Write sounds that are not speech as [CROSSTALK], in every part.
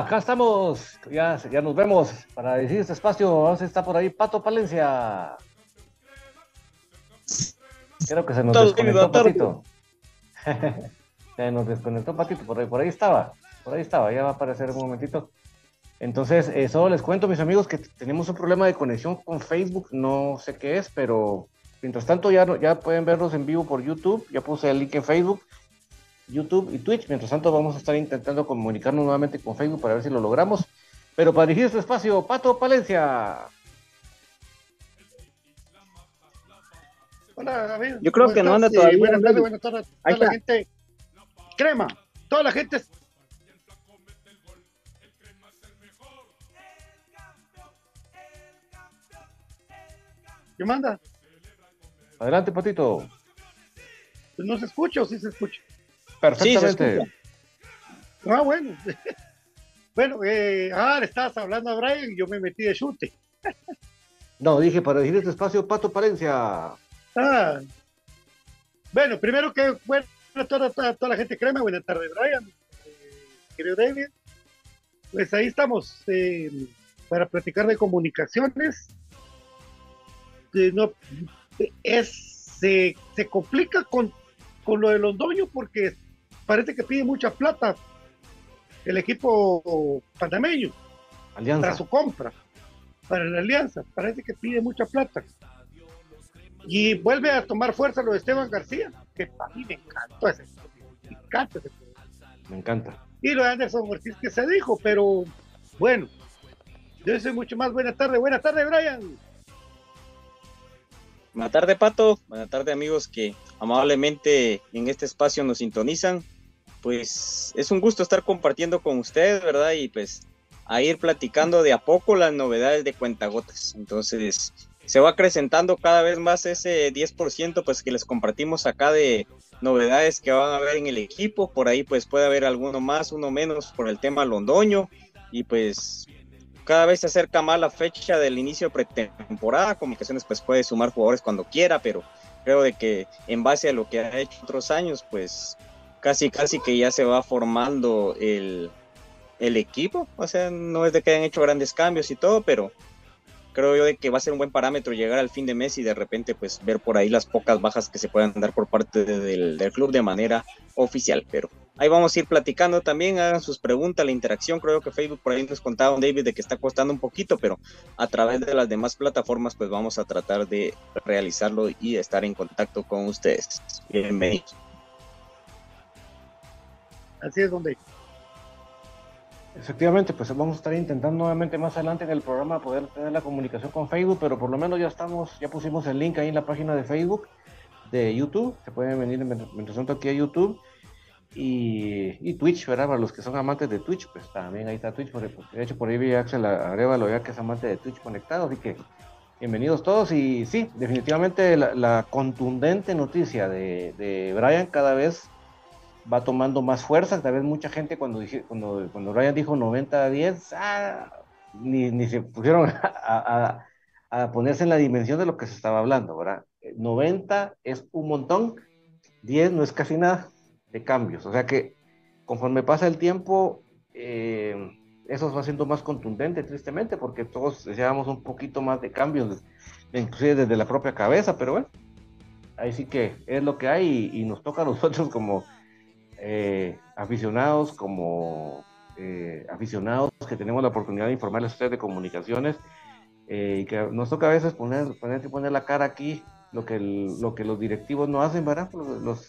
Acá estamos. Ya, ya nos vemos para decir este espacio. Vamos a estar por ahí Pato Palencia. Creo que se nos desconectó Patito. [LAUGHS] se nos desconectó Patito, por ahí, por ahí estaba. Por ahí estaba, ya va a aparecer un momentito. Entonces, eh, solo les cuento, mis amigos, que tenemos un problema de conexión con Facebook. No sé qué es, pero mientras tanto ya, ya pueden verlos en vivo por YouTube. Ya puse el link en Facebook. YouTube y Twitch. Mientras tanto, vamos a estar intentando comunicarnos nuevamente con Facebook para ver si lo logramos. Pero para dirigir este espacio, Pato Palencia. Hola, David. Yo creo que no anda todavía. buenas tardes, buenas tardes. Toda la gente. Crema. Toda la gente. ¿Qué manda? Adelante, Patito. Pues no se escucha o sí se escucha. Perfectamente. ah, bueno. [LAUGHS] bueno, eh, ah, le estabas hablando a Brian y yo me metí de chute. [LAUGHS] no, dije para decir este espacio, Pato Palencia. Ah. Bueno, primero que bueno, toda, toda, toda la gente crema, buenas tardes, Brian, eh, querido David. Pues ahí estamos eh, para platicar de comunicaciones. no, es, se, se complica con, con lo de Londoño porque parece que pide mucha plata el equipo panameño para su compra, para la alianza. Parece que pide mucha plata. Y vuelve a tomar fuerza lo de Esteban García, que a mí me encantó ese. Me encanta ese. Me encanta. Y lo de Anderson Ortiz que se dijo, pero bueno, yo soy mucho más. Buenas tardes, buenas tardes, Brian. Buenas tardes, Pato. Buenas tardes, amigos que amablemente en este espacio nos sintonizan pues es un gusto estar compartiendo con ustedes, ¿verdad? Y pues a ir platicando de a poco las novedades de Cuentagotas. Entonces, se va acrecentando cada vez más ese 10% pues que les compartimos acá de novedades que van a haber en el equipo, por ahí pues puede haber alguno más, uno menos por el tema londoño y pues cada vez se acerca más la fecha del inicio de pretemporada, Comunicaciones pues puede sumar jugadores cuando quiera, pero creo de que en base a lo que ha hecho otros años pues casi casi que ya se va formando el, el equipo, o sea, no es de que hayan hecho grandes cambios y todo, pero creo yo que va a ser un buen parámetro llegar al fin de mes y de repente pues ver por ahí las pocas bajas que se puedan dar por parte del, club de manera oficial, pero ahí vamos a ir platicando también, hagan sus preguntas, la interacción, creo que Facebook por ahí nos contaba David de que está costando un poquito, pero a través de las demás plataformas pues vamos a tratar de realizarlo y estar en contacto con ustedes. Bienvenidos. Así es, donde Efectivamente, pues vamos a estar intentando nuevamente más adelante en el programa poder tener la comunicación con Facebook, pero por lo menos ya estamos, ya pusimos el link ahí en la página de Facebook, de YouTube, se pueden venir mientras tanto aquí a YouTube y, Twitch, ¿verdad? Para los que son amantes de Twitch, pues también ahí está Twitch, porque de hecho por ahí vi a Axel Arevalo ya que es amante de Twitch conectado, así que bienvenidos todos. Y sí, definitivamente la, contundente noticia de, de Brian cada vez va tomando más fuerza. Tal vez mucha gente cuando, dije, cuando, cuando Ryan dijo 90 a 10, ah, ni, ni, se pusieron [LAUGHS] a, a, ponerse en la dimensión de lo que se estaba hablando, ¿verdad? 90 es un montón, 10 no es casi nada de cambios. O sea que conforme pasa el tiempo, eh, eso va siendo más contundente, tristemente, porque todos deseábamos un poquito más de cambios, inclusive desde la propia cabeza, pero bueno, ahí sí que es lo que hay y nos toca a nosotros como eh, aficionados como eh, aficionados que tenemos la oportunidad de informarles a ustedes de comunicaciones eh, y que nos toca a veces poner, poner, poner la cara aquí, lo que, lo que los directivos no hacen, ¿verdad? Los,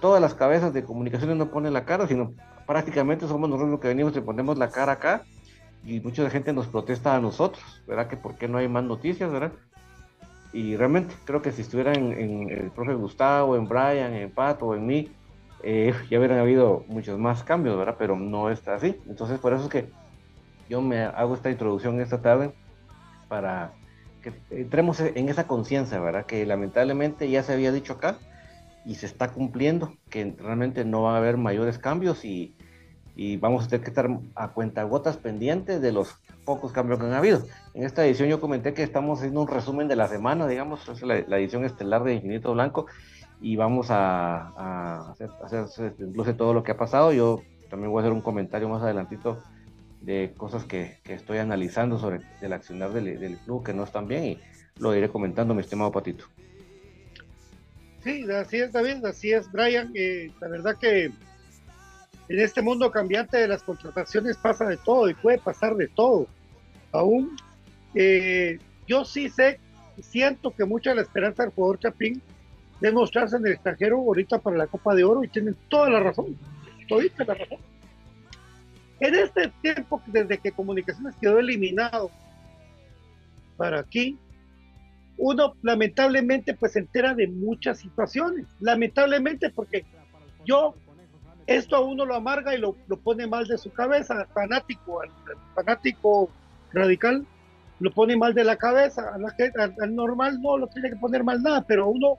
todas las cabezas de comunicaciones no ponen la cara, sino prácticamente somos nosotros los que venimos y ponemos la cara acá y mucha gente nos protesta a nosotros, ¿verdad? Que por qué no hay más noticias, ¿verdad? Y realmente creo que si estuviera en, el profe Gustavo, en Brian, en Pato en mí, eh, ya hubieran habido muchos más cambios, ¿verdad? Pero no está así. Entonces, por eso es que yo me hago esta introducción esta tarde para que entremos en esa conciencia, ¿verdad? Que lamentablemente ya se había dicho acá y se está cumpliendo, que realmente no va a haber mayores cambios y, y vamos a tener que estar a cuentagotas pendientes de los pocos cambios que han habido. En esta edición yo comenté que estamos haciendo un resumen de la semana, digamos, es la, la edición estelar de Infinito Blanco, y vamos a, hacer, hacer incluso todo lo que ha pasado. Yo también voy a hacer un comentario más adelantito de cosas que, que estoy analizando sobre el accionar del, club que no están bien y lo iré comentando, mi estimado Patito. Sí, así es, David, así es, Brian. Eh, la verdad que en este mundo cambiante de las contrataciones pasa de todo y puede pasar de todo. Aún eh, yo sí sé, siento que mucha la esperanza del jugador Chapín de mostrarse en el extranjero ahorita para la Copa de Oro y tienen toda la razón, todita la razón. En este tiempo, desde que Comunicaciones quedó eliminado para aquí, uno lamentablemente pues se entera de muchas situaciones, lamentablemente porque yo, esto a uno lo amarga y lo, pone mal de su cabeza, fanático, fanático radical, lo pone mal de la cabeza, al, al normal no lo tiene que poner mal nada, pero uno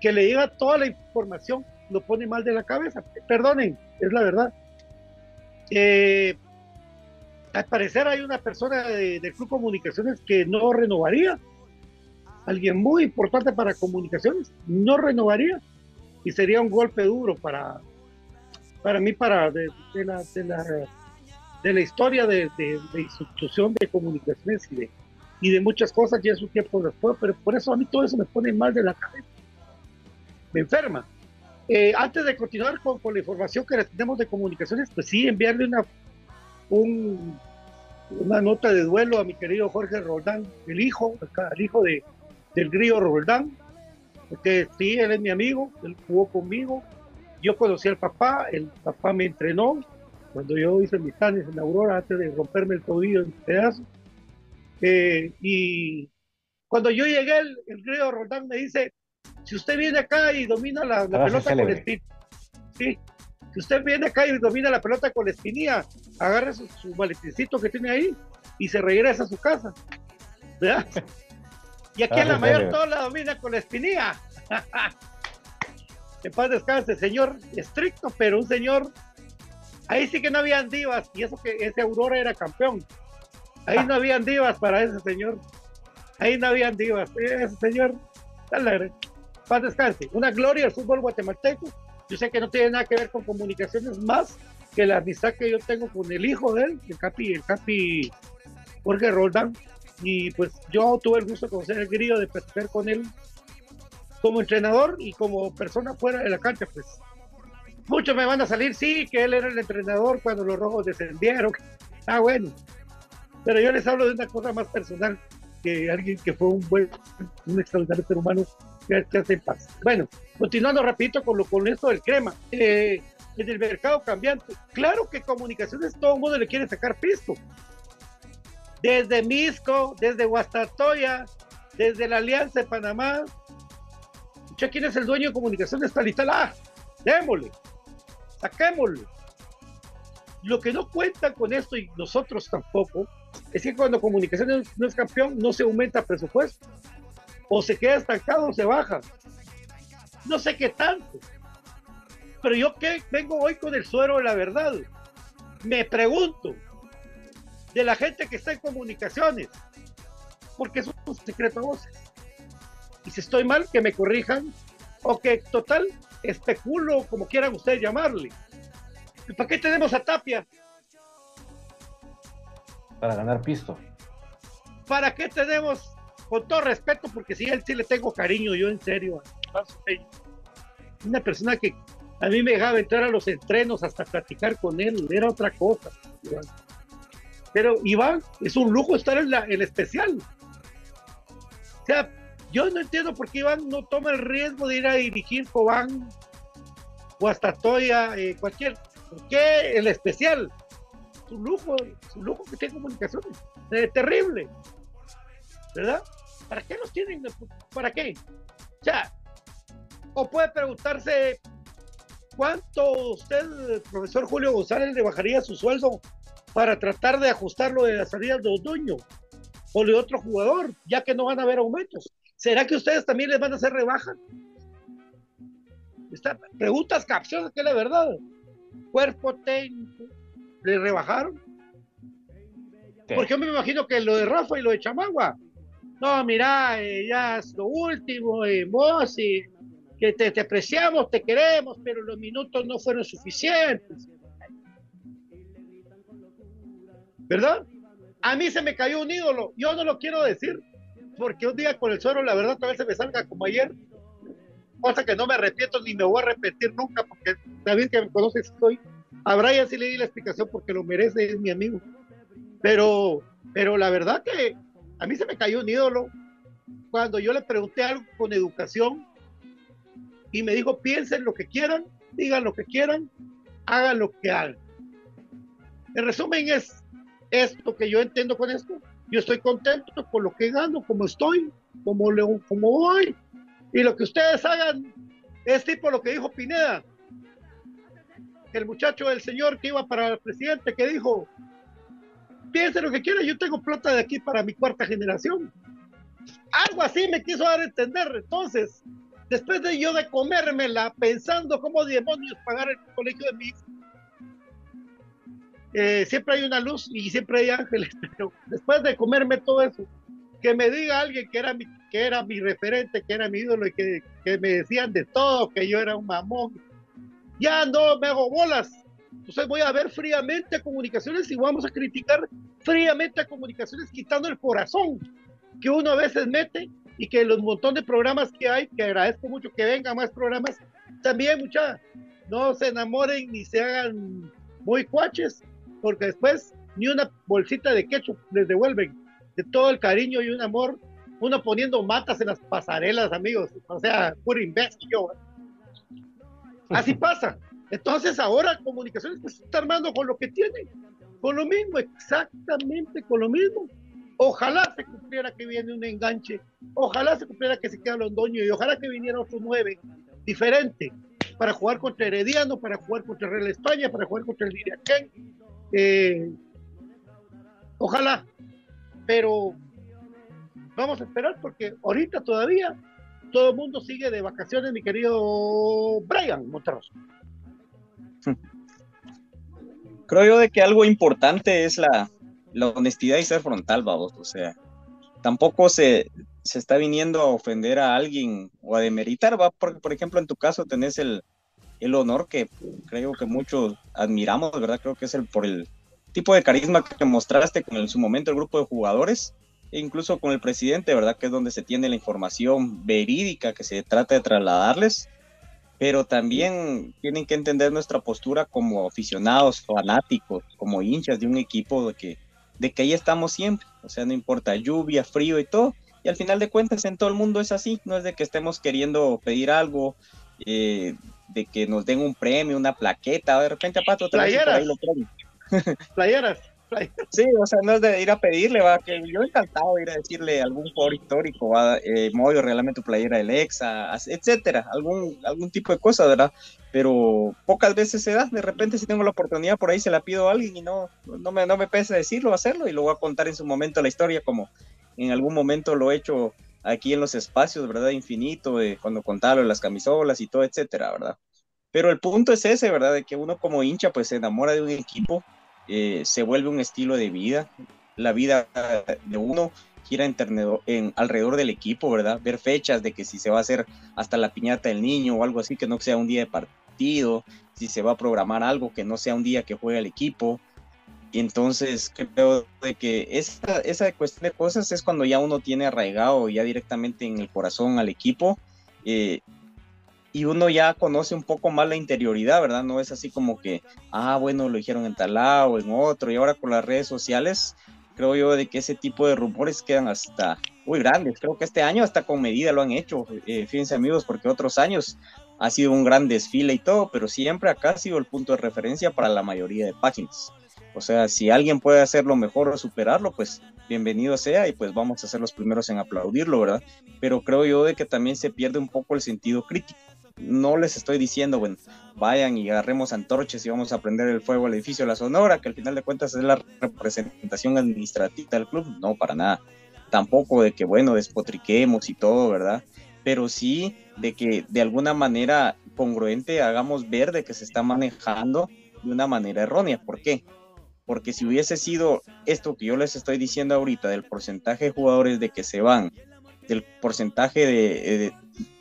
que le diga toda la información lo pone mal de la cabeza. Perdonen, es la verdad. Eh, al parecer hay una persona de, del Club Comunicaciones que no renovaría. Alguien muy importante para comunicaciones no renovaría. Y sería un golpe duro para, para mí, para de, la, de, la, de la historia de, institución de comunicaciones y de, y de muchas cosas ya es un tiempo después, pero por eso a mí todo eso me pone mal de la cabeza enferma. Eh, antes de continuar con, la información que tenemos de comunicaciones, pues sí, enviarle una, un, una nota de duelo a mi querido Jorge Roldán, el hijo, el hijo de, del grillo Roldán, porque sí, él es mi amigo, él jugó conmigo, yo conocí al papá, el papá me entrenó cuando yo hice mis planes en Aurora antes de romperme el tobillo en pedazos. Eh, y cuando yo llegué, el, el grillo Roldán me dice, si usted viene acá y domina la, pelota con espinilla, sí, si usted viene acá y domina la pelota con la espinilla, agarre su, su que tiene ahí y se regresa a su casa. Y aquí en la mayor todo la domina con la espinilla. [LAUGHS] que paz descanse, señor estricto, pero un señor. Ahí sí que no habían divas, y eso que ese Aurora era campeón. Ahí no [LAUGHS] habían divas para ese señor. Ahí no habían divas. Ese señor, dale, paz descanse. Una gloria al fútbol guatemalteco. Yo sé que no tiene nada que ver con comunicaciones más que la amistad que yo tengo con el hijo de él, el Capi, el Capi Jorge Roldán. Y pues yo tuve el gusto de conocer el grillo, de platicar con él como entrenador y como persona fuera de la cancha, pues muchos me van a salir, sí, que él era el entrenador cuando los rojos descendieron. [LAUGHS] Ah, bueno. Pero yo les hablo de una cosa más personal que alguien que fue un buen, un extraordinario ser humano que, en paz. Bueno, continuando rapidito con, lo, con esto del crema. Eh, en el mercado cambiante, claro que comunicaciones todo el mundo le quiere sacar pisto. Desde Misco, desde Guastatoya, desde la Alianza de Panamá, ¿quién es el dueño de comunicaciones tal y tal? Ah, démosle, saquémosle. Lo que no cuentan con esto y nosotros tampoco es que cuando comunicaciones no es campeón no se aumenta presupuesto o se queda estancado o se baja. No sé qué tanto. Pero yo que vengo hoy con el suero de la verdad. Me pregunto de la gente que está en comunicaciones, porque es un secreto a voces y si estoy mal, que me corrijan, o que total, especulo, como quieran ustedes llamarle. ¿Para qué tenemos a Tapia? Para ganar pisto. ¿Para qué tenemos, con todo respeto, porque a él sí le tengo cariño, yo en serio, una persona que a mí me dejaba entrar a los entrenos hasta platicar con él, era otra cosa. Pero Iván, es un lujo estar en la en especial. O sea, yo no entiendo por qué Iván no toma el riesgo de ir a dirigir Cobán o hasta Toya, eh, cualquier. ¿Por qué el especial? Su lujo, su lujo que tiene comunicaciones. Eh, terrible. ¿Verdad? ¿Para qué los tienen? ¿Para qué? O sea, o puede preguntarse cuánto usted, profesor Julio González, le bajaría su sueldo para tratar de ajustarlo de las salidas de Otoño o de otro jugador, ya que no van a haber aumentos. ¿Será que ustedes también les van a hacer rebaja? preguntas capciosas, que la verdad. Cuerpo técnico, ¿le rebajaron? Porque yo me imagino que lo de Rafa y lo de Chamagua. No, mira, eh, ya es lo último, eh, vos, que te, te, apreciamos, te queremos, pero los minutos no fueron suficientes. ¿Verdad? A mí se me cayó un ídolo, yo no lo quiero decir, porque un día con el suero, la verdad, tal vez se me salga como ayer, cosa que no me arrepiento ni me voy a repetir nunca, porque David que me conoce estoy. A Brian sí le di la explicación porque lo merece, es mi amigo. Pero, pero la verdad que a mí se me cayó un ídolo cuando yo le pregunté algo con educación y me dijo, piensen lo que quieran, digan lo que quieran, hagan lo que hagan. En resumen es esto que yo entiendo con esto, yo estoy contento con lo que gano, como estoy, como, le, como voy. Y lo que ustedes hagan es tipo lo que dijo Pineda, el muchacho del señor que iba para el presidente, que dijo, piense lo que quiera, yo tengo plata de aquí para mi cuarta generación. Algo así me quiso dar a entender. Entonces, después de yo de comérmela, pensando cómo demonios pagar el colegio de mi hijo, eh, siempre hay una luz y siempre hay ángeles, [LAUGHS] pero después de comerme todo eso, que me diga alguien que era mi, que era mi referente, que era mi ídolo y que, que me decían de todo, que yo era un mamón, ya no me hago bolas. Entonces voy a ver fríamente a comunicaciones y vamos a criticar fríamente a comunicaciones quitando el corazón que uno a veces mete y que los montón de programas que hay, que agradezco mucho que vengan más programas, también mucha, no se enamoren ni se hagan muy cuaches, porque después ni una bolsita de ketchup les devuelven de todo el cariño y un amor, uno poniendo matas en las pasarelas, amigos, o sea, puro imbécil. ¿eh? Así pasa. Entonces ahora comunicaciones pues, está armando con lo que tiene, con lo mismo, exactamente con lo mismo. Ojalá se cumpliera que viene un enganche, ojalá se cumpliera que se queda Londoño y ojalá que viniera otro nueve diferente para jugar contra Herediano, para jugar contra Real España, para jugar contra el Diriaquén, eh, ojalá, pero vamos a esperar porque ahorita todavía todo el mundo sigue de vacaciones, mi querido Brian Monterroso. Creo yo de que algo importante es la, la honestidad y ser frontal, vamos. O sea, tampoco se, se está viniendo a ofender a alguien o a demeritar, va, porque por ejemplo en tu caso tenés el, el honor que creo que muchos admiramos, ¿verdad? Creo que es el por el tipo de carisma que mostraste con en su momento el grupo de jugadores e incluso con el presidente, ¿verdad? Que es donde se tiene la información verídica que se trata de trasladarles, pero también tienen que entender nuestra postura como aficionados, fanáticos, como hinchas de un equipo de que, de que ahí estamos siempre, o sea, no importa lluvia, frío y todo, y al final de cuentas en todo el mundo es así, no es de que estemos queriendo pedir algo, eh, de que nos den un premio, una plaqueta, de repente a Pato playeras. [LAUGHS] playeras. Sí, o sea, no es de ir a pedirle, va, que yo encantado de ir a decirle algún foro histórico, va, eh, Moyo, regálame tu playera del Exa, etcétera, algún, algún tipo de cosa, ¿verdad? Pero pocas veces se da, de repente si tengo la oportunidad por ahí se la pido a alguien y no, no me, no me pesa decirlo, hacerlo y lo voy a contar en su momento la historia como en algún momento lo he hecho aquí en los espacios, ¿verdad? Infinito, cuando contaba las camisolas y todo, etcétera, ¿verdad? Pero el punto es ese, ¿verdad? De que uno como hincha pues se enamora de un equipo, eh, se vuelve un estilo de vida, la vida de uno gira en, en, alrededor del equipo, ¿verdad? Ver fechas de que si se va a hacer hasta la piñata del niño o algo así, que no sea un día de partido, si se va a programar algo que no sea un día que juegue el equipo, y entonces creo de que esa, esa cuestión de cosas es cuando ya uno tiene arraigado ya directamente en el corazón al equipo. Eh, y uno ya conoce un poco más la interioridad, ¿verdad? No es así como que, ah, bueno, lo dijeron en tal lado, en otro, y ahora con las redes sociales, creo yo de que ese tipo de rumores quedan hasta muy grandes. Creo que este año hasta con medida lo han hecho, eh, fíjense amigos, porque otros años ha sido un gran desfile y todo, pero siempre acá ha sido el punto de referencia para la mayoría de páginas. O sea, si alguien puede hacerlo mejor o superarlo, pues bienvenido sea y pues vamos a ser los primeros en aplaudirlo, ¿verdad? Pero creo yo de que también se pierde un poco el sentido crítico. No les estoy diciendo, bueno, vayan y agarremos antorches y vamos a prender el fuego al edificio de la Sonora, que al final de cuentas es la representación administrativa del club. No, para nada. Tampoco de que, bueno, despotriquemos y todo, ¿verdad? Pero sí de que de alguna manera congruente hagamos ver de que se está manejando de una manera errónea. ¿Por qué? porque si hubiese sido esto que yo les estoy diciendo ahorita, del porcentaje de jugadores de que se van, del porcentaje de,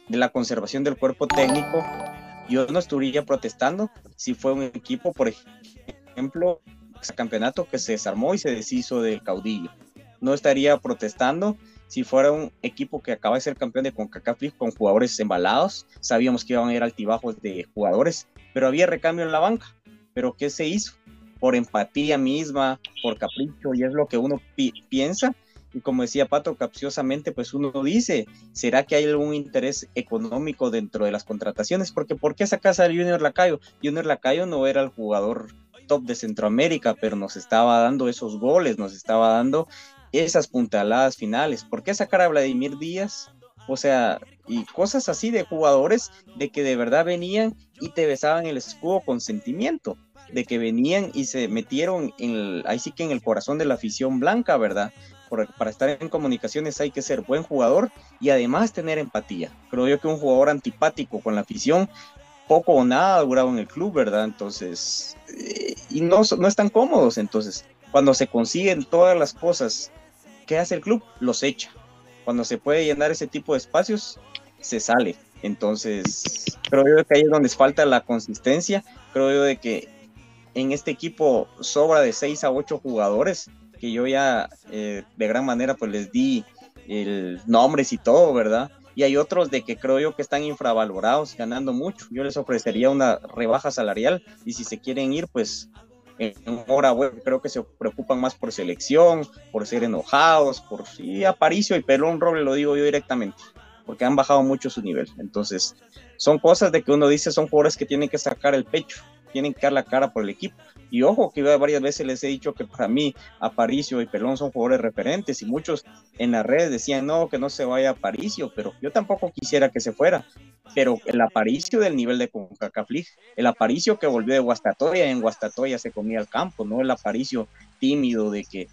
la conservación del cuerpo técnico, yo no estaría protestando si fue un equipo, por ejemplo, campeonato que se desarmó y se deshizo del caudillo. No estaría protestando si fuera un equipo que acaba de ser campeón de CONCACAF con jugadores embalados. Sabíamos que iban a ir altibajos de jugadores, pero había recambio en la banca. ¿Pero qué se hizo? por empatía misma, por capricho, y es lo que uno piensa. Y como decía Pato capciosamente, pues uno dice, ¿será que hay algún interés económico dentro de las contrataciones? Porque ¿por qué sacas a Junior Lacayo? Junior Lacayo no era el jugador top de Centroamérica, pero nos estaba dando esos goles, nos estaba dando esas puntaladas finales. ¿Por qué sacar a Vladimir Díaz? O sea, y cosas así de jugadores de que de verdad venían y te besaban el escudo con sentimiento de que venían y se metieron en ahí sí que en el corazón de la afición blanca, ¿verdad? Para estar en comunicaciones hay que ser buen jugador y además tener empatía. Creo yo que un jugador antipático con la afición, poco o nada ha durado en el club, ¿verdad? Entonces, eh, y no, no están cómodos. Entonces, cuando se consiguen todas las cosas, ¿qué hace el club? Los echa. Cuando se puede llenar ese tipo de espacios, se sale. Entonces, creo yo que ahí es donde falta la consistencia. Creo yo de que en este equipo sobra de 6 a 8 jugadores que yo ya eh, de gran manera pues les di el nombres y todo, ¿verdad? Y hay otros de que creo yo que están infravalorados, ganando mucho. Yo les ofrecería una rebaja salarial y si se quieren ir, pues en hora web creo que se preocupan más por selección, por ser enojados, por sí, Aparicio y Pelón Roble lo digo yo directamente, porque han bajado mucho su nivel. Entonces, son cosas de que uno dice son jugadores que tienen que sacar el pecho tienen que dar la cara por el equipo. Y ojo, que varias veces les he dicho que para mí Aparicio y Pelón son jugadores referentes y muchos en las redes decían no, que no se vaya Aparicio, pero yo tampoco quisiera que se fuera. Pero el Aparicio del nivel de CONCACAF el Aparicio que volvió de Guastatoya, en Guastatoya se comía el campo, no el Aparicio tímido de que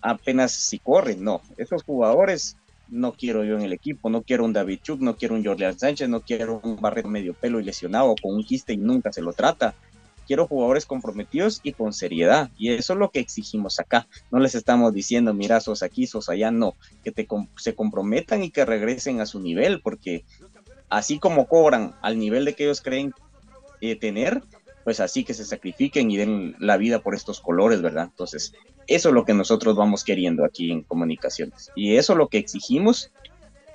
apenas si corre, no. Esos jugadores no quiero yo en el equipo, no quiero un David Chuk, no quiero un Jordan Sánchez, no quiero un Barreto medio pelo y lesionado con un quiste y nunca se lo trata. Quiero jugadores comprometidos y con seriedad. Y eso es lo que exigimos acá. No les estamos diciendo, mira, sos aquí, sos allá, no. Que te, se comprometan y que regresen a su nivel, porque así como cobran al nivel de que ellos creen eh, tener, pues así que se sacrifiquen y den la vida por estos colores, ¿verdad? Entonces, eso es lo que nosotros vamos queriendo aquí en comunicaciones. Y eso es lo que exigimos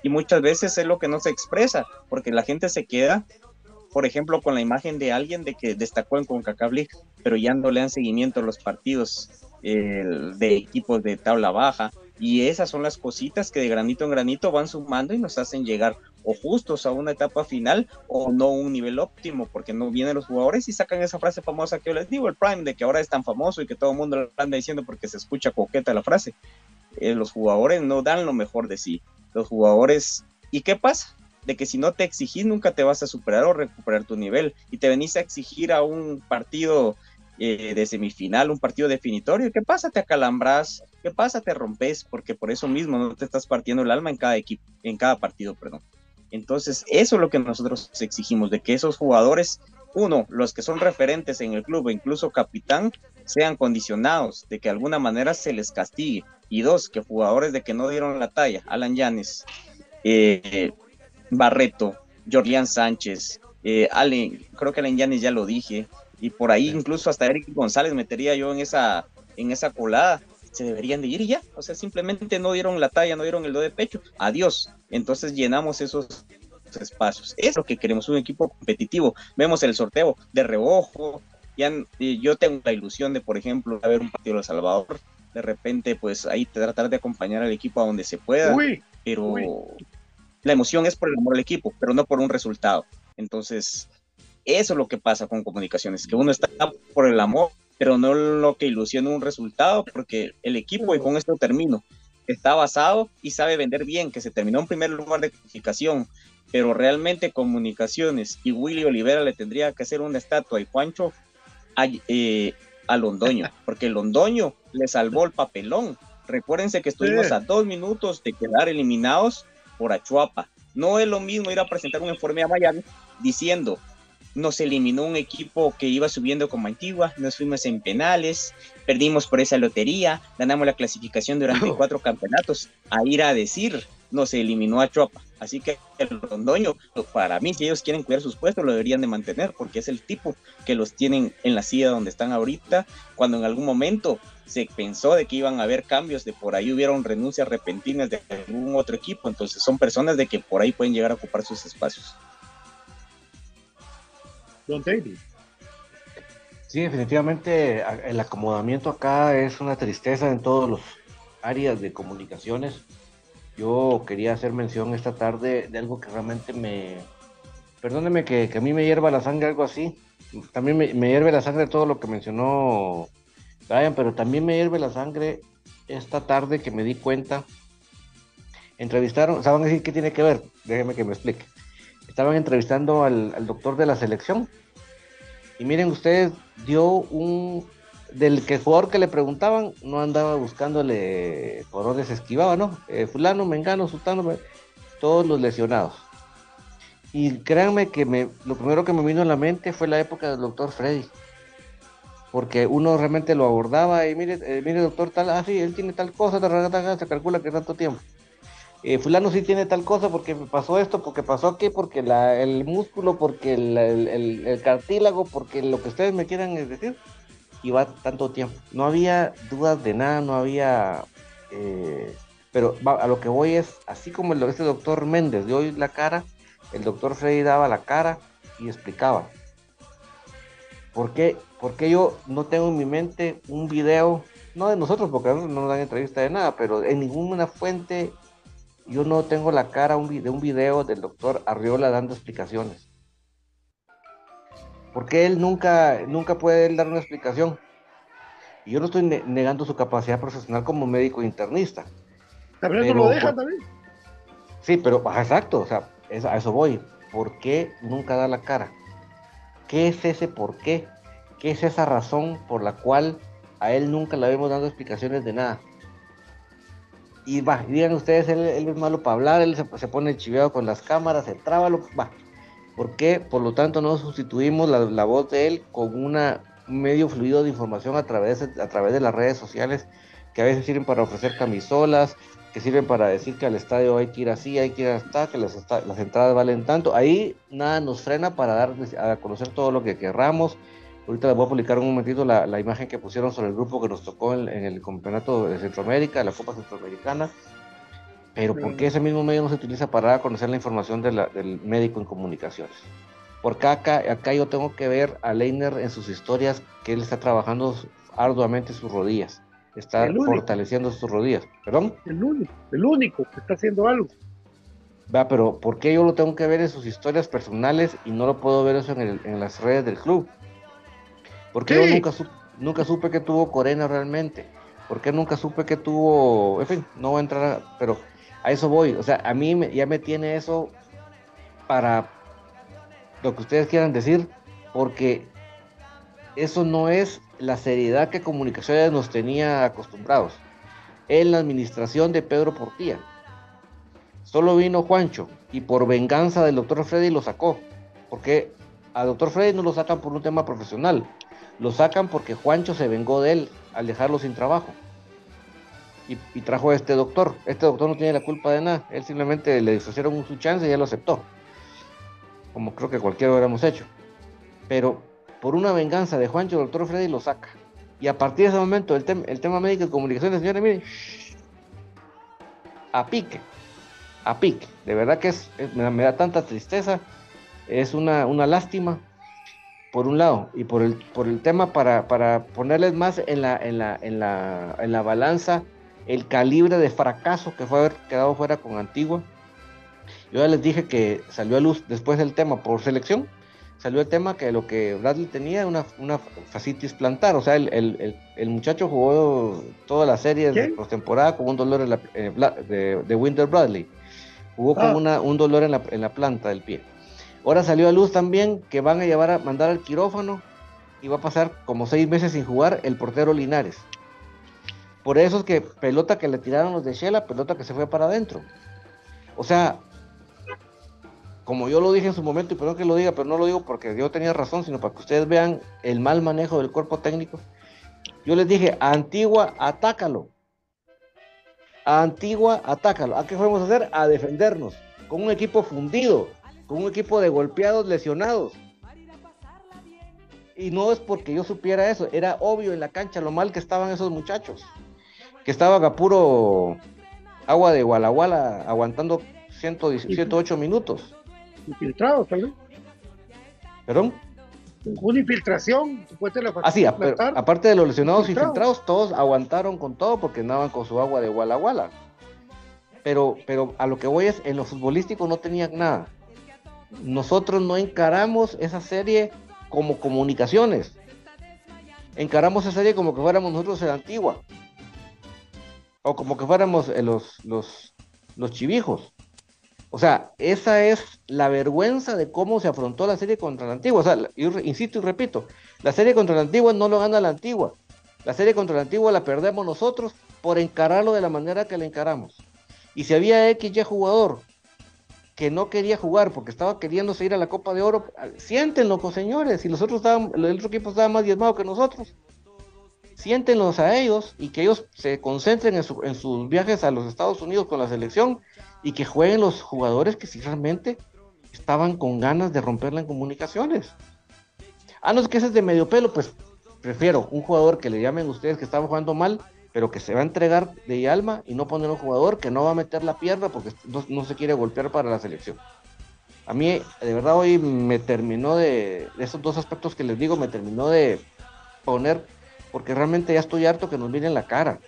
y muchas veces es lo que no se expresa, porque la gente se queda, por ejemplo, con la imagen de alguien de que destacó en CONCACAF pero ya no le dan seguimiento a los partidos de equipos de tabla baja. Y esas son las cositas que de granito en granito van sumando y nos hacen llegar o justos a una etapa final o no un nivel óptimo, porque no vienen los jugadores y sacan esa frase famosa que yo les digo, el Prime, de que ahora es tan famoso y que todo el mundo lo anda diciendo porque se escucha coqueta la frase. Eh, los jugadores no dan lo mejor de sí. Los jugadores, ¿y qué pasa? De que si no te exigís nunca te vas a superar o recuperar tu nivel y te venís a exigir a un partido eh, de semifinal, un partido definitorio, ¿qué pasa? Te acalambras, ¿qué pasa? Te rompes porque por eso mismo no te estás partiendo el alma en cada equipo, en cada partido, perdón. Entonces, eso es lo que nosotros exigimos, de que esos jugadores, uno, los que son referentes en el club, incluso capitán, sean condicionados, de que de alguna manera se les castigue. Y dos, que jugadores de que no dieron la talla, Alan Yanes, eh, Barreto, Jorlián Sánchez, eh, creo que Alan Yanes ya lo dije, y por ahí incluso hasta Eric González metería yo en esa, en esa colada, se deberían de ir y ya, o sea, simplemente no dieron la talla, no dieron el do de pecho, adiós. Entonces llenamos esos espacios. Es lo que queremos, un equipo competitivo. Vemos el sorteo de reojo. Ya, yo tengo la ilusión de, por ejemplo, ver un partido de El Salvador. De repente, pues ahí tratar de acompañar al equipo a donde se pueda. pero la emoción es por el amor al equipo, pero no por un resultado. Entonces, eso es lo que pasa con comunicaciones, que uno está por el amor pero no lo que ilusiona un resultado, porque el equipo, y con esto termino, está basado y sabe vender bien, que se terminó en primer lugar de clasificación, pero realmente comunicaciones y Willy Olivera le tendría que hacer una estatua y Juancho a, eh, Londoño, porque Londoño le salvó el papelón. Recuérdense que estuvimos a dos minutos de quedar eliminados por Achuapa. No es lo mismo ir a presentar un informe a Miami diciendo nos eliminó un equipo que iba subiendo como Antigua, nos fuimos en penales, perdimos por esa lotería, ganamos la clasificación durante cuatro campeonatos, a ir a decir, nos eliminó a Chuapa. Así que el rondoño, para mí, si ellos quieren cuidar sus puestos, lo deberían de mantener, porque es el tipo que los tienen en la silla donde están ahorita, cuando en algún momento se pensó de que iban a haber cambios, de por ahí hubieron renuncias repentinas de algún otro equipo, entonces son personas de que por ahí pueden llegar a ocupar sus espacios. Don David. Sí, definitivamente el acomodamiento acá es una tristeza en todos los áreas de comunicaciones. Yo quería hacer mención esta tarde de algo que realmente me... Perdóneme que, a mí me hierva la sangre algo así. También me, me hierve la sangre todo lo que mencionó Brian, pero también me hierve la sangre esta tarde que me di cuenta. Entrevistaron, ¿saben decir qué tiene que ver? Déjenme que me explique estaban entrevistando al, doctor de la selección. Y miren ustedes, dio un del que jugador que le preguntaban, no andaba buscándole por dónde se esquivaba, ¿no? Eh, fulano, Mengano, Sultano, todos los lesionados. Y créanme que me, lo primero que me vino a la mente fue la época del doctor Freddy. Porque uno realmente lo abordaba y mire, eh, mire doctor, tal, ah, sí, él tiene tal cosa, se calcula que tanto tiempo. Eh, fulano sí tiene tal cosa porque pasó esto, porque pasó aquí, porque el músculo, porque el, cartílago, porque lo que ustedes me quieran decir, y va tanto tiempo. No había dudas de nada, no había... Eh, pero a lo que voy es, así como el, este doctor Méndez dio la cara, el doctor Freddy daba la cara y explicaba. ¿Por qué? Porque yo no tengo en mi mente un video, no de nosotros, porque no nos dan entrevista de nada, pero en ninguna fuente yo no tengo la cara de un video del doctor Arriola dando explicaciones. Porque él nunca, nunca puede dar una explicación. Y yo no estoy negando su capacidad profesional como médico internista. También lo deja también. Sí, pero exacto, o sea, a eso voy. ¿Por qué nunca da la cara? ¿Qué es ese por qué? ¿Qué es esa razón por la cual a él nunca le vemos dando explicaciones de nada? y va, digan ustedes, él, es malo para hablar, él se, pone chiveado con las cámaras, se traba, va. ¿Por qué? Por lo tanto, no sustituimos la, voz de él con una, un medio fluido de información a través, a través de las redes sociales que a veces sirven para ofrecer camisolas, que sirven para decir que al estadio hay que ir así, hay que ir hasta, que las, las entradas valen tanto. Ahí nada nos frena para dar a conocer todo lo que querramos. Ahorita les voy a publicar un momentito la, imagen que pusieron sobre el grupo que nos tocó en, el campeonato de Centroamérica, la Copa Centroamericana. Pero ¿por qué ese mismo medio no se utiliza para conocer la información del médico en comunicaciones? Porque acá, acá yo tengo que ver a Leiner en sus historias que él está trabajando arduamente sus rodillas está fortaleciendo sus rodillas. ¿Perdón? El único, el único que está haciendo algo. Va, pero ¿por qué yo lo tengo que ver en sus historias personales y no lo puedo ver eso en, las redes del club? Porque yo nunca, nunca supe que tuvo Corena realmente. Porque nunca supe que tuvo. En fin, no voy a entrar, pero a eso voy. O sea, a mí ya me tiene eso para lo que ustedes quieran decir, porque eso no es la seriedad que Comunicaciones nos tenía acostumbrados. En la administración de Pedro Portilla. Solo vino Juancho y por venganza del doctor Freddy lo sacó. Porque a doctor Freddy no lo sacan por un tema profesional. Lo sacan porque Juancho se vengó de él al dejarlo sin trabajo. Y, trajo a este doctor. Este doctor no tiene la culpa de nada. Él simplemente le disociaron su chance y él lo aceptó. Como creo que cualquiera hubiéramos hecho. Pero por una venganza de Juancho, el doctor Freddy lo saca. Y a partir de ese momento, el, tema médico y comunicaciones, señores, miren, a pique, a pique. De verdad que es, me, da tanta tristeza, es una, una, lástima, por un lado, y por el, por el tema para, para ponerles más en la, en, la, en, la, en la balanza el calibre de fracaso que fue haber quedado fuera con Antigua. Yo ya les dije que salió a luz después del tema por selección, salió el tema que lo que Bradley tenía una, una fascitis plantar, o sea, el, muchacho jugó toda la serie de postemporada con un dolor en la, de, de, Winter Bradley, jugó con ah. una, un dolor en la, en la planta del pie. Ahora salió a luz también que van a llevar a mandar al quirófano y va a pasar como seis meses sin jugar el portero Linares. Por eso es que pelota que le tiraron los de Shela, pelota que se fue para adentro. O sea, como yo lo dije en su momento, y perdón que lo diga, pero no lo digo porque yo tenía razón, sino para que ustedes vean el mal manejo del cuerpo técnico. Yo les dije, a Antigua, atácalo. A Antigua, atácalo. ¿A qué fuimos a hacer? A defendernos. Con un equipo fundido, con un equipo de golpeados, lesionados. Y no es porque yo supiera eso, era obvio en la cancha lo mal que estaban esos muchachos. Que estaban a puro agua de Guala aguantando 118 minutos infiltrados, vez. ¿Perdón? Una infiltración, Así, ah, aparte de los lesionados infiltrados. todos aguantaron con todo porque andaban con su agua de Walla. Pero, pero a lo que voy es, en lo futbolístico no tenían nada. Nosotros no encaramos esa serie como comunicaciones. Encaramos esa serie como que fuéramos nosotros en la antigua. O como que fuéramos eh, los, los, los chivijos. O sea, esa es la vergüenza de cómo se afrontó la serie contra la antigua. O sea, insisto y repito, la serie contra la antigua no lo gana la antigua. La serie contra la antigua la perdemos nosotros por encararlo de la manera que la encaramos. Y si había XY jugador que no quería jugar porque estaba queriendo ir a la Copa de Oro, siéntenlo, señores. Si los otros estaban, el otro equipo estaba más diezmado que nosotros, siéntenlos a ellos y que ellos se concentren en, en sus viajes a los Estados Unidos con la selección y que jueguen los jugadores que sí realmente estaban con ganas de romperla en comunicaciones. A no ser que ese es de medio pelo, pues prefiero un jugador que le llamen ustedes que estaba jugando mal, pero que se va a entregar de alma y no poner un jugador que no va a meter la pierna porque no, se quiere golpear para la selección. A mí, de verdad, hoy me terminó de, de esos dos aspectos que les digo, me terminó de poner, porque realmente ya estoy harto que nos miren la cara.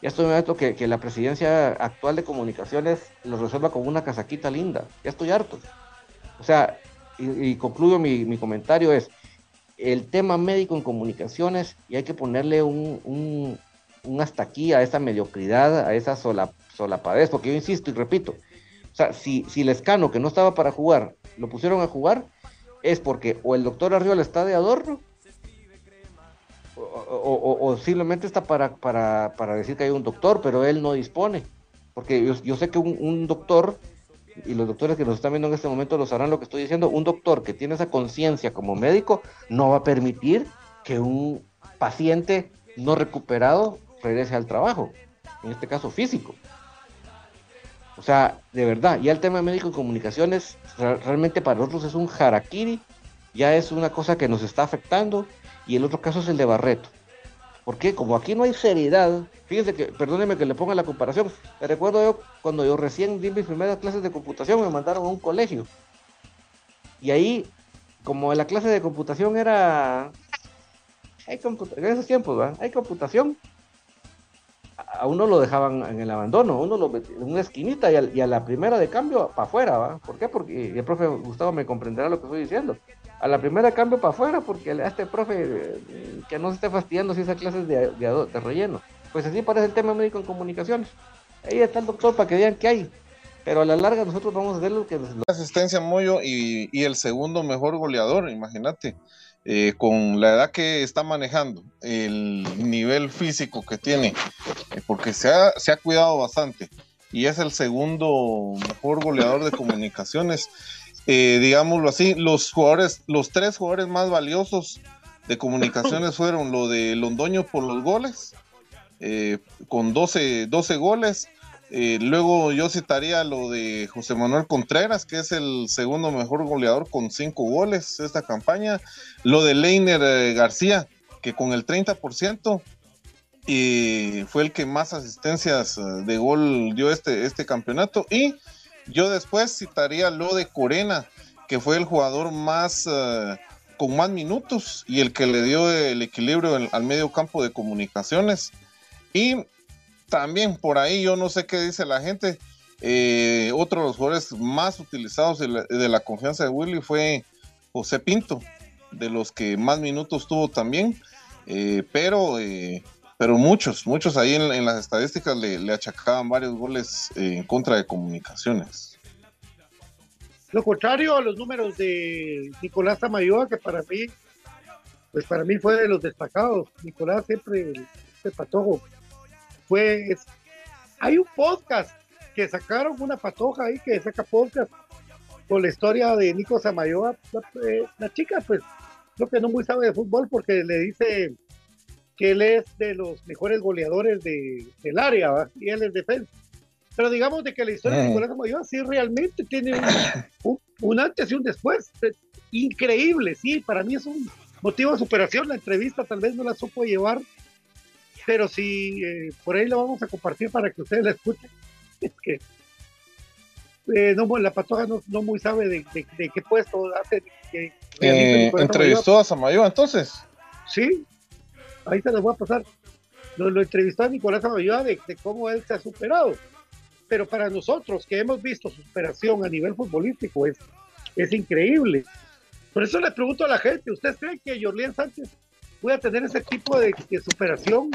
Ya estoy harto que, que la presidencia actual de comunicaciones lo resuelva con una casaquita linda. Ya estoy harto. O sea, y, concluyo mi, comentario es, el tema médico en comunicaciones y hay que ponerle un, hasta aquí a esa mediocridad, a esa sola, solapadez, porque yo insisto y repito, o sea, si, si Lescano, que no estaba para jugar, lo pusieron a jugar, es porque o el doctor Arriola está de adorno o, simplemente está para, para, decir que hay un doctor, pero él no dispone. porque yo, sé que un, doctor, y los doctores que nos están viendo en este momento lo sabrán lo que estoy diciendo, un doctor que tiene esa conciencia como médico no va a permitir que un paciente no recuperado regrese al trabajo, en este caso físico. O sea, de verdad, ya el tema médico y comunicaciones realmente para nosotros es un harakiri, ya es una cosa que nos está afectando, y el otro caso es el de Barreto. Porque como aquí no hay seriedad, fíjense que, perdóneme que le ponga la comparación, me recuerdo yo cuando yo recién di mis primeras clases de computación, me mandaron a un colegio. Y ahí, como la clase de computación era... Hay en esos tiempos, ¿verdad? Hay computación, a uno lo dejaban en el abandono, uno lo en una esquinita y a, la primera de cambio para afuera, ¿va? ¿Por qué? Porque el profe Gustavo me comprenderá lo que estoy diciendo. A la primera de cambio para afuera, porque a este profe eh, que no se esté fastidiando si esa clase de, de, relleno. Pues así parece el tema médico en comunicaciones. Ahí está el doctor para que vean qué hay. Pero a la larga nosotros vamos a ver lo que... Asistencia Moyo y, y el segundo mejor goleador, imagínate. Eh, con la edad que está manejando, el nivel físico que tiene, eh, porque se ha, se ha cuidado bastante y es el segundo mejor goleador de comunicaciones. Eh, digámoslo así, los jugadores, los tres jugadores más valiosos de comunicaciones fueron lo de Londoño por los goles, con 12, 12 goles, eh, luego yo citaría lo de José Manuel Contreras, que es el segundo mejor goleador con cinco goles esta campaña. Lo de Leiner eh, García, que con el 30% y fue el que más asistencias eh, de gol dio este, este campeonato. Y yo después citaría lo de Corena, que fue el jugador más con más minutos y el que le dio el equilibrio al medio campo de comunicaciones. Y también por ahí yo no sé qué dice la gente. Eh, otro de los jugadores más utilizados de la, confianza de Willy fue José Pinto, de los que más minutos tuvo también, eh, pero, eh, pero muchos, muchos ahí en, las estadísticas le, achacaban varios goles en contra de comunicaciones. Lo contrario a los números de Nicolás Tamayoa, que para mí, pues para mí fue de los destacados. Nicolás siempre, se patojo, pues hay un podcast que sacaron una patoja ahí que saca podcast con la historia de Nico Samayoa. Eh, la, chica, pues, creo que no muy sabe de fútbol porque le dice que él es de los mejores goleadores de, del área y él es defensa. Pero digamos de que la historia de eh. Nicolás Samayoa sí realmente tiene un, antes y un después. Increíble, sí, para mí es un motivo de superación. La entrevista tal vez no la supo llevar pero sí, eh, por ahí lo vamos a compartir para que ustedes la escuchen. [LAUGHS] Es que eh, no, la patoja no, no muy sabe de, qué puesto hace. Eh, ¿Entrevistó a Samayoa entonces? Sí, ahí se les voy a pasar. Lo, entrevistó a Nicolás Samayoa de, cómo él se ha superado. Pero para nosotros que hemos visto su superación a nivel futbolístico es, es increíble. Por eso le pregunto a la gente, ¿ustedes creen que Jorlián Sánchez voy a tener ese tipo de, superación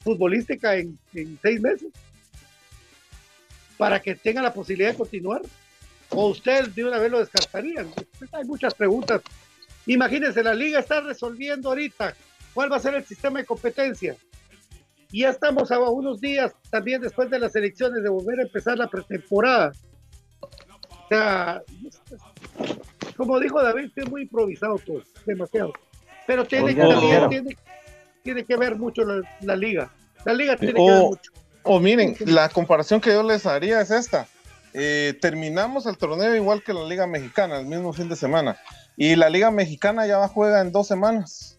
futbolística en, seis meses para que tenga la posibilidad de continuar? ¿O ustedes de una vez lo descartarían? Hay muchas preguntas. Imagínense, la liga está resolviendo ahorita cuál va a ser el sistema de competencia. Y ya estamos a unos días también después de las elecciones de volver a empezar la pretemporada. O sea, como dijo David, es muy improvisado todo, demasiado. Pero tiene, que, tiene, que ver mucho la, liga. La liga tiene que ver mucho. O miren, la comparación que yo les haría es esta. Eh, terminamos el torneo igual que la Liga Mexicana, el mismo fin de semana. Y la Liga Mexicana ya va a juega en dos semanas.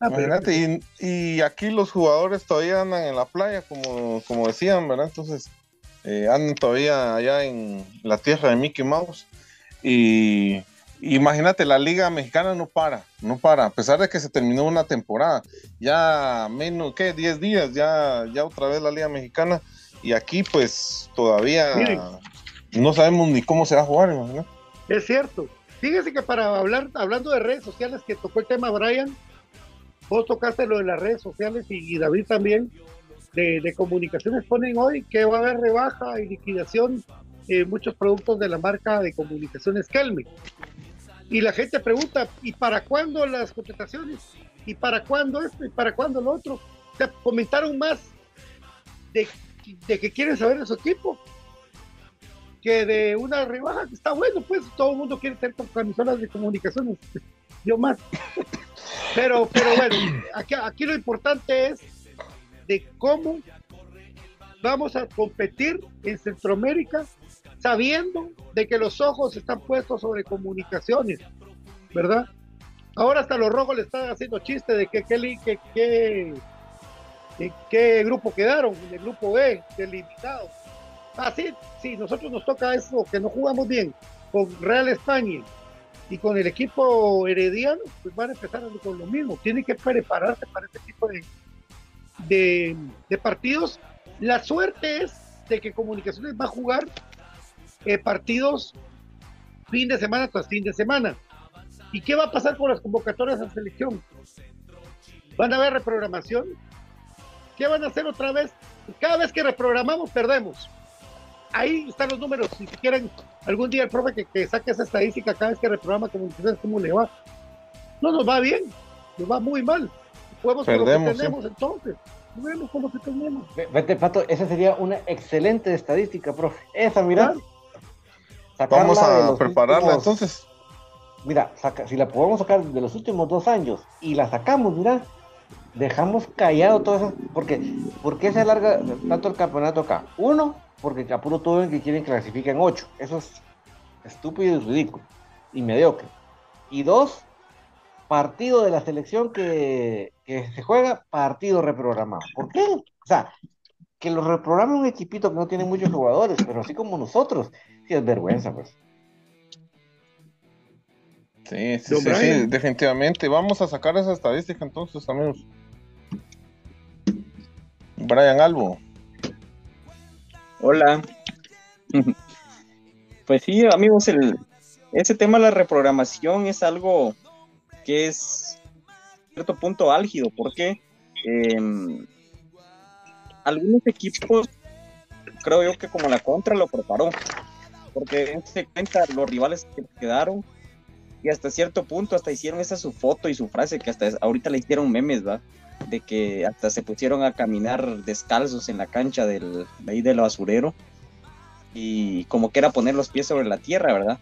Ah, Imagínate, y, aquí los jugadores todavía andan en la playa, como, como decían, ¿verdad? Entonces, eh, andan todavía allá en la tierra de Mickey Mouse. Y imagínate, la liga mexicana no para, no para, a pesar de que se terminó una temporada, ya menos, ¿qué? 10 días, ya, ya otra vez la liga mexicana, y aquí pues todavía no sabemos ni cómo se va a jugar, Es cierto. Fíjese que para hablar, hablando de redes sociales, que tocó el tema Brian, vos tocaste lo de las redes sociales y, David también, de, comunicaciones ponen hoy que va a haber rebaja y liquidación de muchos productos de la marca de comunicaciones Kelme. Y la gente pregunta, ¿y para cuándo las contrataciones? ¿Y para cuándo esto? ¿Y para cuándo lo otro? Comentaron más de de que quieren saber de su equipo que de una rebaja que está bueno, pues todo el mundo quiere tener camisolas de comunicaciones, yo más. Pero, pero bueno, aquí, aquí lo importante es de cómo vamos a competir en Centroamérica sabiendo de que los ojos están puestos sobre comunicaciones, ¿verdad? Ahora hasta los rojos le están haciendo chiste de que qué qué grupo quedaron, el grupo B, delimitado. Ah, sí, nosotros nos toca eso, que no jugamos bien con Real España y con el equipo herediano, pues van a empezar con lo mismo. Tienen que prepararse para este tipo de, de, partidos. La suerte es de que Comunicaciones va a jugar eh, partidos fin de semana tras fin de semana. ¿Y qué va a pasar con las convocatorias a selección? ¿Van a haber reprogramación? ¿Qué van a hacer otra vez? Cada vez que reprogramamos, perdemos ahí están los números. Si quieren algún día el profe que, saque esa estadística cada vez que reprograma comunicaciones, cómo le va. No nos va bien, nos va muy mal. Podemos con lo que tenemos entonces. Vemos lo que tenemos. Vete, Pato, esa sería una excelente estadística, profe. Esa, mira. Vamos a prepararla entonces. Mira, si la podemos sacar de los últimos dos años y la sacamos, mira, dejamos callado todo eso. Porque, ¿Por qué se alarga tanto el campeonato acá? Uno, porque apuro todo en que quieren que clasifiquen 8. Eso es estúpido y ridículo y mediocre. Y dos, partido de la selección que, se juega, partido reprogramado. ¿Por qué? O sea, que lo reprograme un equipito que no tiene muchos jugadores, pero así como nosotros, sí es vergüenza, pues. Sí, sí, sí, definitivamente. Vamos a sacar esa estadística entonces, amigos. Brian Albo. Hola. [LAUGHS] Pues sí, amigos, el, ese tema de la reprogramación es algo que es cierto punto álgido, porque em, algunos equipos, creo yo que como la contra lo preparó, porque se cuenta los rivales que quedaron y hasta cierto punto hasta hicieron esa su foto y su frase que hasta ahorita le hicieron memes, ¿va? de que hasta se pusieron a caminar descalzos en la cancha del, de ahí del basurero y como que era poner los pies sobre la tierra, ¿verdad?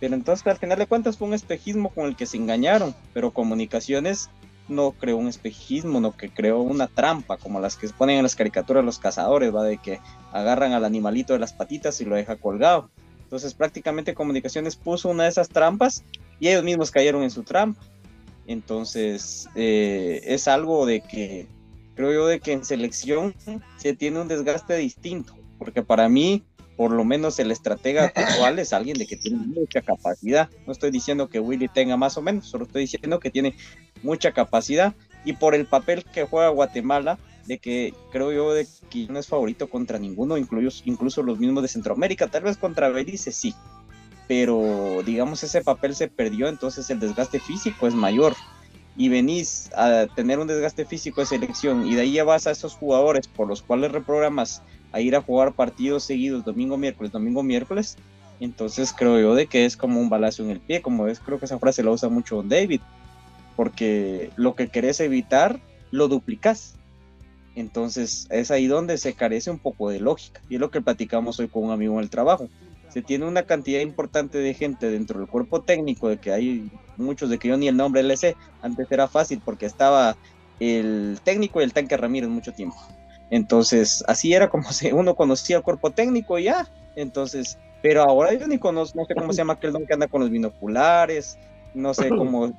Pero entonces al final de cuentas fue un espejismo con el que se engañaron, pero comunicaciones no creó un espejismo, no que creó una trampa, como las que se ponen en las caricaturas los cazadores, ¿va? De que agarran al animalito de las patitas y lo deja colgado. Entonces prácticamente comunicaciones puso una de esas trampas y ellos mismos cayeron en su trampa. Entonces, eh, es algo de que creo yo de que en selección se tiene un desgaste distinto, porque para mí, por lo menos el estratega [LAUGHS] actual es alguien de que tiene mucha capacidad. No estoy diciendo que Willy tenga más o menos, solo estoy diciendo que tiene mucha capacidad y por el papel que juega Guatemala, de que creo yo de que no es favorito contra ninguno, incluso, incluso los mismos de Centroamérica, tal vez contra Belice sí, pero digamos ese papel se perdió, entonces el desgaste físico es mayor. Y venís a tener un desgaste físico de selección y de ahí ya vas a esos jugadores por los cuales reprogramas a ir a jugar partidos seguidos domingo, miércoles, domingo, miércoles. Entonces creo yo de que es como un balazo en el pie, como es, creo que esa frase la usa mucho David, porque lo que querés evitar lo duplicas. Entonces es ahí donde se carece un poco de lógica. Y es lo que platicamos hoy con un amigo en el trabajo se tiene una cantidad importante de gente dentro del cuerpo técnico, de que hay muchos de que yo ni el nombre le sé, antes era fácil porque estaba el técnico y el tanque Ramírez mucho tiempo. Entonces, así era como [LAUGHS] se, uno conocía el cuerpo técnico y ya. Entonces, pero ahora yo ni conozco, no sé cómo se llama aquel don que anda con los binoculares, no sé [CLEARS THROAT] cómo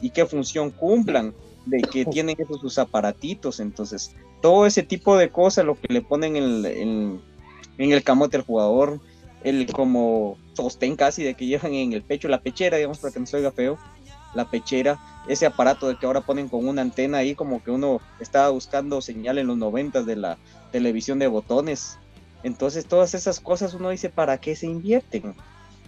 y, qué función cumplan, de que [LAUGHS] tienen esos sus aparatitos. Entonces, todo ese tipo de cosas, lo que le ponen en, en, en el camote al jugador, el como sostén casi de que llevan en el pecho, la pechera, digamos, para que no se oiga feo, la pechera, ese aparato de que ahora ponen con una antena ahí, como que uno estaba buscando señal en los noventas de la televisión de botones. Entonces todas esas cosas uno dice, ¿para qué se invierten?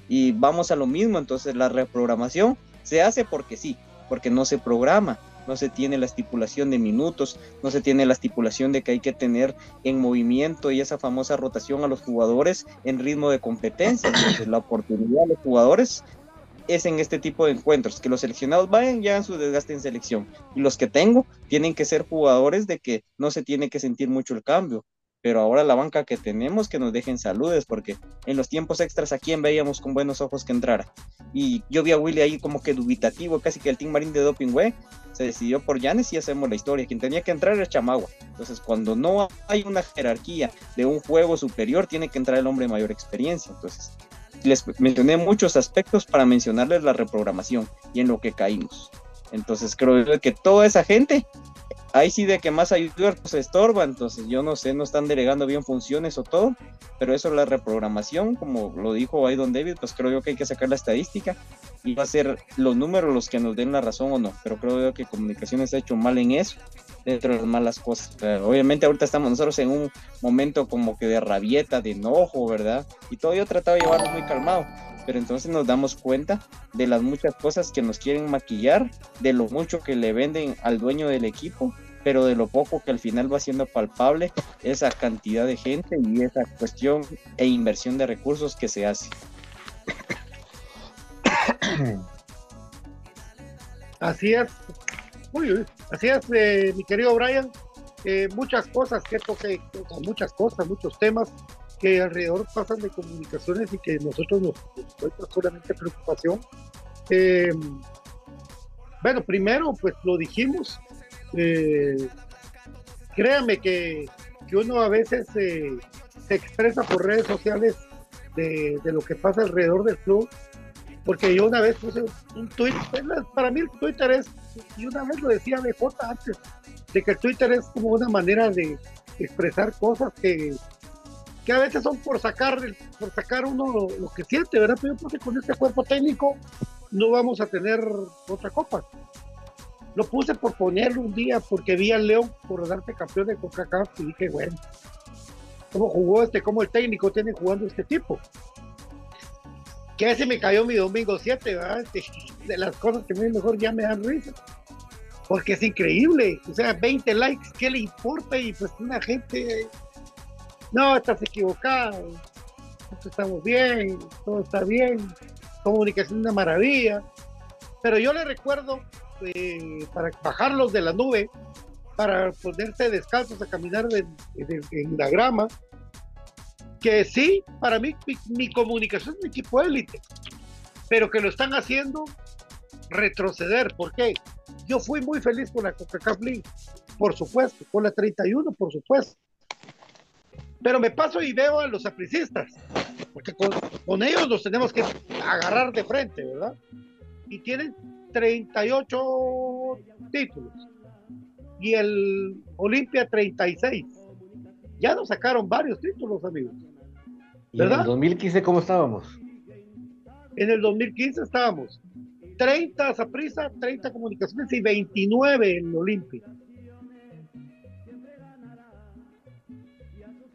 Y vamos a lo mismo, entonces la reprogramación se hace porque sí, porque no se programa no se tiene la estipulación de minutos, no se tiene la estipulación de que hay que tener en movimiento y esa famosa rotación a los jugadores en ritmo de competencia. Entonces la oportunidad de los jugadores es en este tipo de encuentros, que los seleccionados vayan ya en su desgaste en selección. Y los que tengo tienen que ser jugadores de que no se tiene que sentir mucho el cambio. Pero ahora la banca que tenemos que nos dejen saludes, porque en los tiempos extras a quién veíamos con buenos ojos que entrara. Y yo vi a Willy ahí como que dubitativo, casi que el Team Marín de Doping Way se decidió por Yanes y hacemos la historia. Quien tenía que entrar era Chamagua. Entonces, cuando no hay una jerarquía de un juego superior, tiene que entrar el hombre de mayor experiencia. Entonces, les mencioné muchos aspectos para mencionarles la reprogramación y en lo que caímos. Entonces, creo que toda esa gente ahí sí de que más ayuda pues estorba, entonces yo no sé, no están delegando bien funciones o todo, pero eso es la reprogramación, como lo dijo ahí Don David, pues creo yo que hay que sacar la estadística y va a ser los números los que nos den la razón o no, pero creo yo que comunicaciones ha hecho mal en eso, dentro de las malas cosas. obviamente ahorita estamos nosotros en un momento como que de rabieta, de enojo, ¿verdad? Y todo yo he tratado de llevarlo muy calmado, pero entonces nos damos cuenta de las muchas cosas que nos quieren maquillar, de lo mucho que le venden al dueño del equipo pero de lo poco que al final va siendo palpable esa cantidad de gente y esa cuestión e inversión de recursos que se hace. [COUGHS] Así es. Uy, así es, eh, mi querido Brian. Eh, muchas cosas que toque, muchas cosas, muchos temas que alrededor pasan de comunicaciones y que nosotros nos, nos solamente preocupación. Eh, bueno, primero, pues lo dijimos, eh, créame que, uno a veces se expresa por redes sociales de, lo que pasa alrededor del club, porque yo una vez puse un tweet, para mí el Twitter es, y una vez lo decía BJ antes, de que el Twitter es como una manera de expresar cosas que, que a veces son por sacar, por sacar uno lo, que siente, ¿verdad? Pero yo creo que con este cuerpo técnico no vamos a tener otra copa. Lo puse por ponerlo un día porque vi al León por darte campeón de Coca-Cola y dije, bueno, ¿cómo jugó este? ¿Cómo el técnico tiene jugando este tipo? Que ese me cayó mi domingo 7, ¿verdad? De las cosas que mí mejor ya me dan risa. Porque es increíble. O sea, 20 likes, ¿qué le importa? Y pues una gente, no, estás equivocado. Estamos bien, todo está bien. Comunicación es una maravilla. Pero yo le recuerdo eh, para bajarlos de la nube, para ponerse descalzos a caminar en, la grama, que sí, para mí mi, comunicación es mi equipo élite, pero que lo están haciendo retroceder. ¿Por qué? Yo fui muy feliz con la Coca-Cola por supuesto, con la 31, por supuesto. Pero me paso y veo a los apricistas, porque con, con ellos nos tenemos que agarrar de frente, ¿verdad? Y tienen 38 títulos y el Olimpia 36. Ya nos sacaron varios títulos, amigos. ¿verdad? en el 2015 cómo estábamos? En el 2015 estábamos 30 Zaprisa, 30 Comunicaciones y 29 en Olimpia.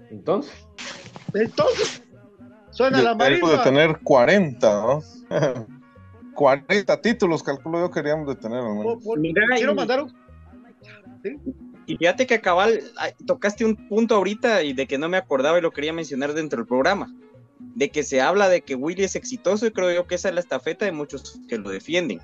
Entonces. Entonces, suena la marina. de tener 40, ¿no? [LAUGHS] 40 títulos, calculo yo, queríamos de tener. quiero mandar Y fíjate que cabal, tocaste un punto ahorita y de que no me acordaba y lo quería mencionar dentro del programa. De que se habla de que Willy es exitoso y creo yo que esa es la estafeta de muchos que lo defienden.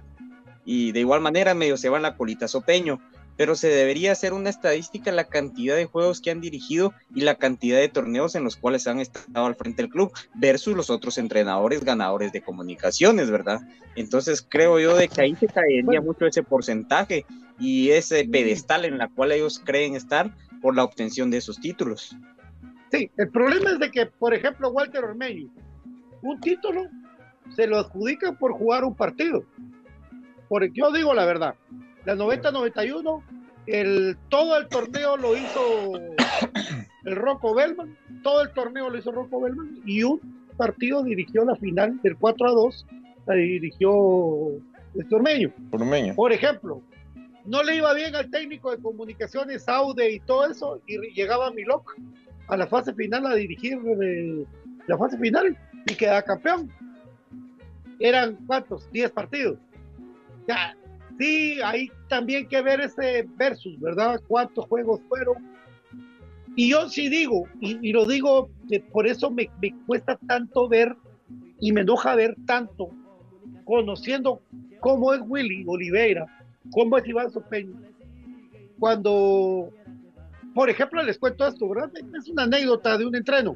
Y de igual manera medio se va en la colita sopeño pero se debería hacer una estadística la cantidad de juegos que han dirigido y la cantidad de torneos en los cuales han estado al frente del club versus los otros entrenadores ganadores de comunicaciones, ¿verdad? Entonces creo yo de que ahí se caería mucho ese porcentaje y ese pedestal en la cual ellos creen estar por la obtención de esos títulos. Sí, el problema es de que, por ejemplo, Walter Ormeño, un título se lo adjudica por jugar un partido. Porque yo digo la verdad, la 90-91, el, todo el torneo lo hizo el Rocco Bellman, todo el torneo lo hizo Rocco Bellman y un partido dirigió la final del 4 a 2, la dirigió el Tormeño. Por ejemplo, no le iba bien al técnico de comunicaciones, Aude y todo eso, y llegaba Milok a la fase final a dirigir la fase final y quedaba campeón. Eran cuántos? 10 partidos. Ya, Sí, hay también que ver ese versus, ¿verdad? ¿Cuántos juegos fueron? Y yo sí digo, y, lo digo, que por eso me, cuesta tanto ver y me enoja ver tanto, conociendo cómo es Willy Oliveira, cómo es Iván Sopeño, cuando por ejemplo, les cuento esto, ¿verdad? Es una anécdota de un entreno.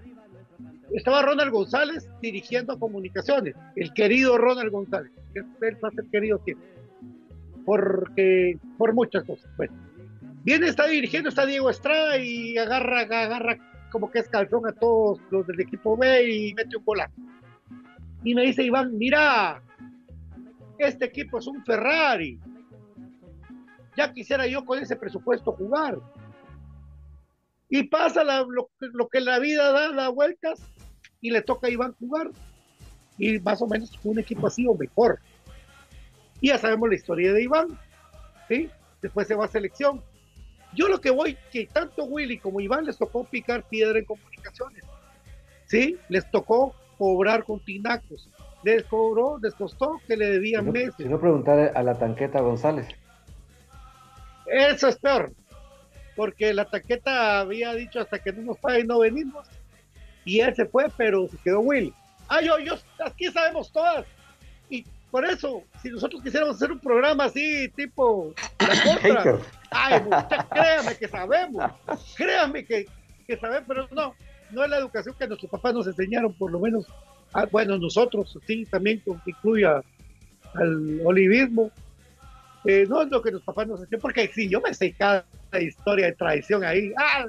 Estaba Ronald González dirigiendo comunicaciones, el querido Ronald González, que va a ser querido siempre, porque, por muchas cosas. Bueno, viene, está dirigiendo, está Diego Estrada y agarra, agarra como que es calzón a todos los del equipo B y mete un golazo. Y me dice Iván, mira, este equipo es un Ferrari. Ya quisiera yo con ese presupuesto jugar. Y pasa lo, que la vida da, da vueltas y le toca a Iván jugar. Y más o menos un equipo así o mejor. Y ya sabemos la historia de Iván. ¿sí? Después se va a selección. Yo lo que voy, que tanto Willy como Iván les tocó picar piedra en comunicaciones. ¿Sí? Les tocó cobrar con tinacos les cobró, les costó que le debían meses. Si no preguntar a la tanqueta González. Eso es peor, porque la tanqueta había dicho hasta que no nos paguen no venimos, y él se fue, pero se quedó Will. Ah, yo, yo, aquí sabemos todas. Por eso, si nosotros quisiéramos hacer un programa así, tipo [COUGHS] la contra, ay, créame que sabemos, créame que, que sabemos, pero no, no es la educación que nuestros papás nos enseñaron, por lo menos Ah, bueno, nosotros, sí, también incluye al olivismo. Eh, no es lo que los papás nos hacían, porque sí, yo me sé cada historia de traición ahí. ¡Ah!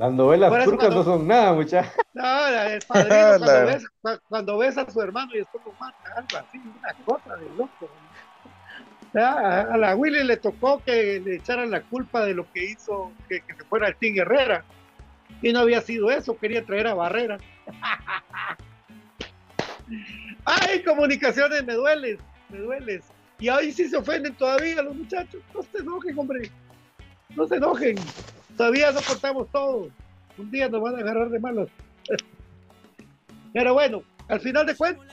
Las novelas turcas no son nada, muchachos. [LAUGHS] No, es padrino [LAUGHS] cuando, ves, cuando ves a su hermano y después lo mata, algo así, una cosa de loco. A la Willy le tocó que le echaran la culpa de lo que hizo que, que se fuera el Team Herrera. Y no había sido eso, quería traer a Barrera. [LAUGHS] Ay, comunicaciones, me dueles, me dueles. Y ahí sí se ofenden todavía los muchachos. No se enojen, hombre. No se enojen. Todavía no contamos todo. Un día nos van a agarrar de malos. [LAUGHS] Pero bueno, al final de cuentas,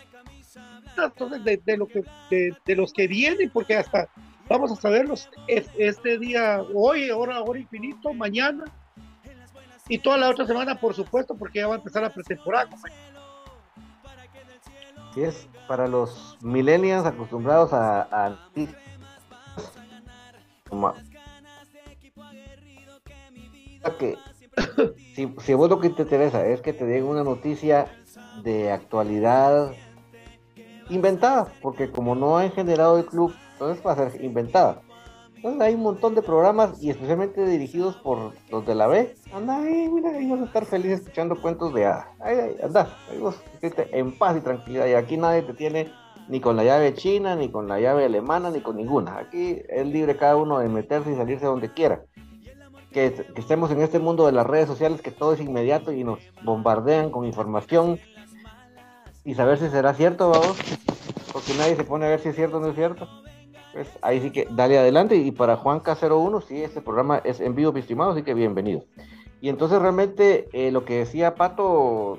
entonces de, lo que, de, los que vienen, porque hasta vamos a saberlos este día, hoy, ahora, ahora infinito, mañana, y toda la otra semana, por supuesto, porque ya va a empezar la pretemporada, Sí, es para los millennials acostumbrados a que [COUGHS] si, si vos lo que te interesa es que te den una noticia de actualidad inventada, porque como no han generado el club, entonces va a ser inventada. Entonces hay un montón de programas y especialmente dirigidos por los de la B. Anda ahí, mira, ahí vas a estar feliz escuchando cuentos de A. Ahí, anda, ahí vos en paz y tranquilidad. Y aquí nadie te tiene ni con la llave china, ni con la llave alemana, ni con ninguna. Aquí es libre cada uno de meterse y salirse donde quiera. Que, estemos en este mundo de las redes sociales que todo es inmediato y nos bombardean con información y saber si será cierto, vamos, porque nadie se pone a ver si es cierto o no es cierto. Pues, ahí sí que dale adelante. Y para Juan K01, sí, este programa es en vivo, estimado, así que bienvenido. Y entonces realmente eh, lo que decía Pato,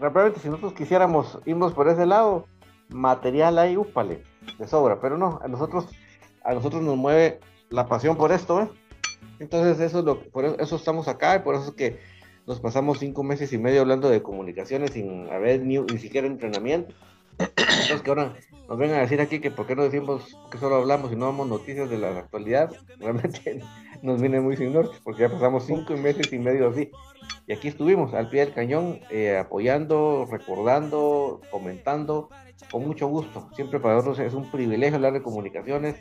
realmente si nosotros quisiéramos irnos por ese lado, material ahí, úpale, de sobra, pero no, a nosotros, a nosotros nos mueve la pasión por esto, ¿eh? Entonces eso es lo, por eso estamos acá y por eso es que nos pasamos cinco meses y medio hablando de comunicaciones sin haber ni, ni siquiera entrenamiento. Entonces que ahora nos vengan a decir aquí que por qué no decimos que solo hablamos y no damos noticias de la actualidad, [LAUGHS] realmente nos viene muy sin norte, porque ya pasamos cinco meses y medio así. Y aquí estuvimos al pie del cañón, eh, apoyando, recordando, comentando, con mucho gusto. Siempre para nosotros es un privilegio hablar de comunicaciones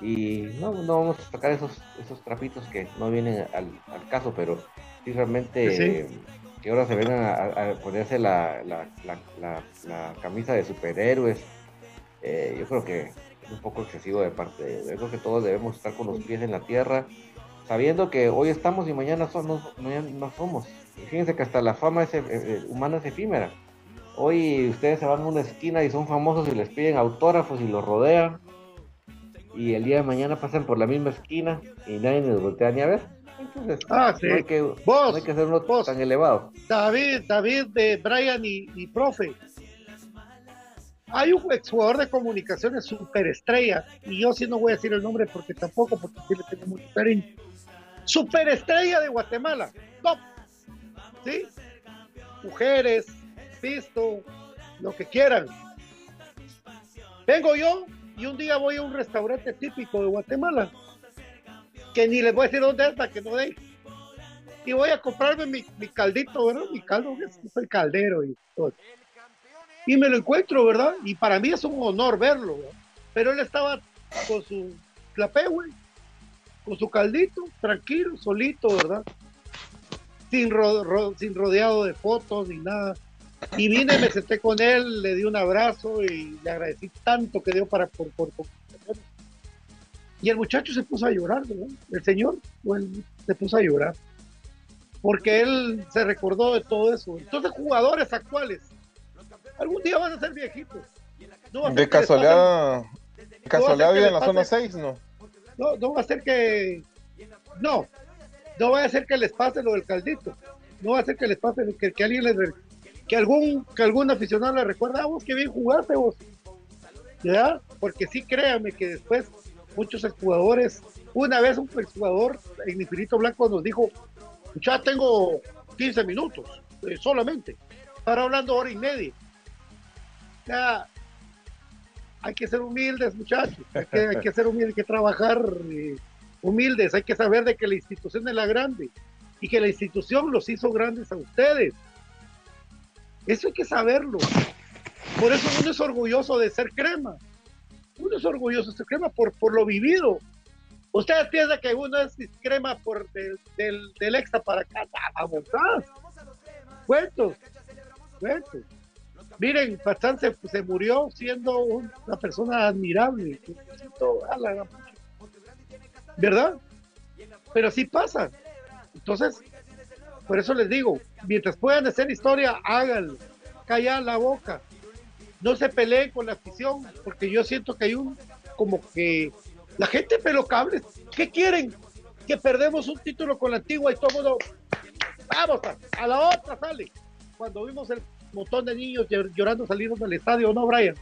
y no, no vamos a sacar esos, esos trapitos que no vienen al, caso, pero sí realmente que ahora se vengan a, ponerse la, la, camisa de superhéroes. Eh, yo creo que es un poco excesivo de parte de Yo creo que todos debemos estar con los pies en la tierra, sabiendo que hoy estamos y mañana, somos, no somos. fíjense que hasta la fama es, eh, eh, humana es efímera. Hoy ustedes se van a una esquina y son famosos y les piden autógrafos y los rodean. Y el día de mañana pasan por la misma esquina y nadie les voltea ni a ver ah, sí. no, hay que, vos, hay que hacer uno tan elevado. David, David de Brian y, profe. Hay un exjugador de comunicaciones superestrella, y yo sí no voy a decir el nombre porque tampoco, porque sí le tengo mucho cariño. Superestrella de Guatemala, top. ¿Sí? Mujeres, visto, lo que quieran. Vengo yo y un día voy a un restaurante típico de Guatemala que ni les voy a decir dónde está, que no den. Y voy a comprarme mi, caldito, ¿verdad? Mi caldo, es el caldero y todo. Y me lo encuentro, ¿verdad? Y para mí es un honor verlo, ¿verdad? Pero él estaba con su clapé, güey, con su caldito, tranquilo, solito, ¿verdad? Sin, sin rodeado de fotos ni nada. Y vine, me senté con él, le di un abrazo y le agradecí tanto que dio para por, por, y el muchacho se puso a llorar, ¿verdad? El señor se puso a llorar. Porque él se recordó de todo eso. Entonces, jugadores actuales, algún día van a ser viejitos. de casualidad, de casualidad vive en la zona 6, ¿no? No, no va a ser que. No, no va a ser que les pase lo del caldito. No va a ser que les pase que, que alguien les. Que algún, que algún aficionado le recuerda, ah, vos que bien jugaste vos. ¿Ya? Porque sí, créame que después muchos jugadores. Una vez un jugador en Infinito Blanco nos dijo, ya tengo 15 minutos eh, solamente, para hablando hora y media. Ya, hay que ser humildes, muchachos, hay que, ser humildes, hay que trabajar eh, humildes, hay que saber de que la institución es la grande y que la institución los hizo grandes a ustedes. Eso hay que saberlo. Por eso uno es orgulloso de ser crema uno es orgulloso de crema por, por lo vivido. Ustedes piensan que uno es crema por del, del, extra para acá. Vamos, cuentos, cuentos. Miren, Pachán se, se, murió siendo una persona admirable. ¿Verdad? Pero sí pasa. Entonces, por eso les digo, mientras puedan hacer historia, háganlo. Callar la boca no se peleen con la afición, porque yo siento que hay un, como que la gente pelo cables, ¿qué quieren? Que perdemos un título con la antigua y todo mundo, vamos, a, la otra sale. Cuando vimos el montón de niños llorando saliendo del estadio, ¿no, Brian?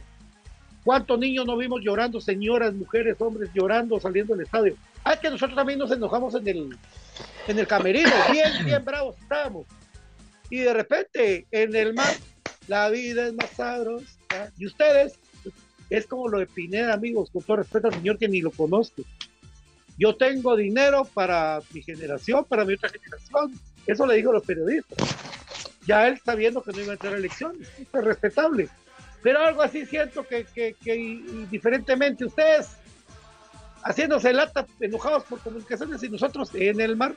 ¿Cuántos niños no vimos llorando, señoras, mujeres, hombres llorando saliendo del estadio? Ah, es que nosotros también nos enojamos en el, en el camerino, [LAUGHS] bien, bien bravos estábamos. Y de repente, en el mar, la vida es más sabrosa y ustedes, es como lo de Pineda, amigos, con todo respeto al señor que ni lo conozco. Yo tengo dinero para mi generación, para mi otra generación. Eso le digo a los periodistas. Ya él está viendo que no iba a entrar a elecciones. es respetable. Pero algo así siento que, que, diferentemente ustedes haciéndose lata, enojados por comunicaciones y nosotros en el mar,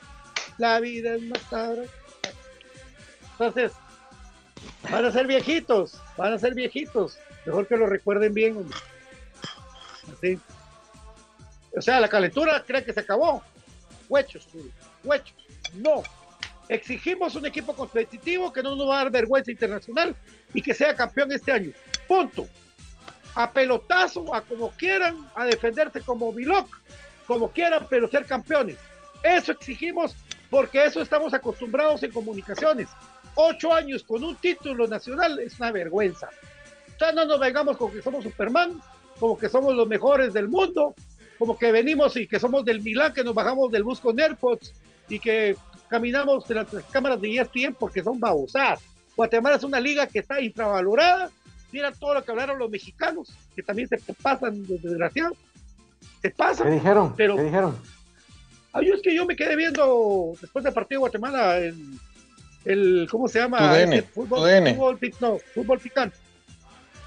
la vida es más tarde. Entonces, Van a ser viejitos, van a ser viejitos. Mejor que lo recuerden bien, Así. O sea, la calentura cree que se acabó. Huechos, huechos. No. Exigimos un equipo competitivo que no nos va a dar vergüenza internacional y que sea campeón este año. Punto. A pelotazo, a como quieran, a defenderse como Biloc, como quieran, pero ser campeones. Eso exigimos porque eso estamos acostumbrados en comunicaciones ocho años con un título nacional es una vergüenza. O no nos vengamos con que somos Superman, como que somos los mejores del mundo, como que venimos y que somos del Milán, que nos bajamos del bus con AirPods y que caminamos de las cámaras de ESPN porque son babosadas. Guatemala es una liga que está infravalorada. Mira todo lo que hablaron los mexicanos, que también se pasan, desgraciados. Se pasan. ¿Qué dijeron? Pero, ¿Qué dijeron? Ay, es que yo me quedé viendo después del partido de Guatemala en el ¿cómo se llama? fútbol, fútbol, no, fútbol picante.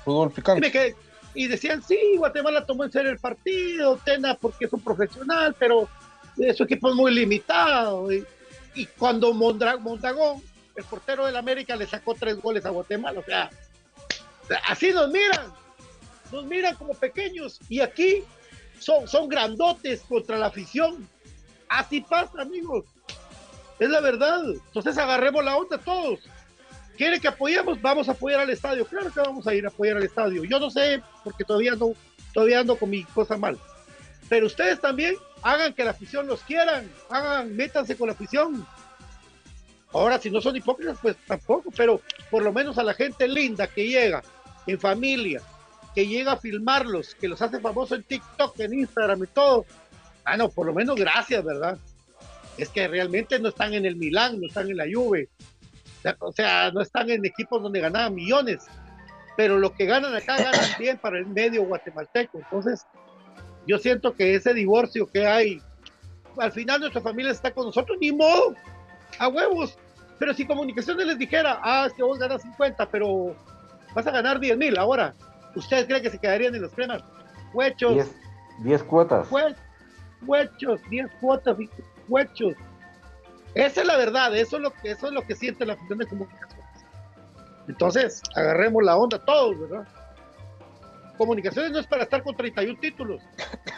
Fútbol picante. Y, decían, sí, Guatemala tomó en serio el partido, Tena porque es un profesional, pero su equipo es muy limitado. Y, cuando Mondagón, el portero del América, le sacó tres goles a Guatemala, o sea, así nos miran, nos miran como pequeños y aquí son, son grandotes contra la afición. Así pasa, amigos. Es la verdad. Entonces agarremos la onda todos. ¿Quiere que apoyemos? Vamos a apoyar al estadio. Claro que vamos a ir a apoyar al estadio. Yo no sé, porque todavía no, todavía ando con mi cosa mal. Pero ustedes también hagan que la afición los quieran. Hagan, métanse con la afición. Ahora, si no son hipócritas, pues tampoco, pero por lo menos a la gente linda que llega en familia, que llega a filmarlos, que los hace famosos en TikTok, en Instagram y todo. Ah, no, por lo menos gracias, ¿verdad? es que realmente no están en el Milán, no están en la Juve, o sea, no están en equipos donde ganaban millones, pero lo que ganan acá ganan [COUGHS] bien para el medio guatemalteco. Entonces, yo siento que ese divorcio que hay al final nuestra familia está con nosotros, ni modo, a huevos. Pero si comunicaciones les dijera, ah, es que vos ganas 50, pero vas a ganar 10 mil ahora, ¿ustedes creen que se quedarían en los cremas? Huechos. 10 cuotas. Huechos, 10 cuotas, huechos. Esa es la verdad, eso es lo que, eso es lo que siente la función de comunicaciones. Entonces, agarremos la onda todos, ¿verdad? Comunicaciones no es para estar con 31 títulos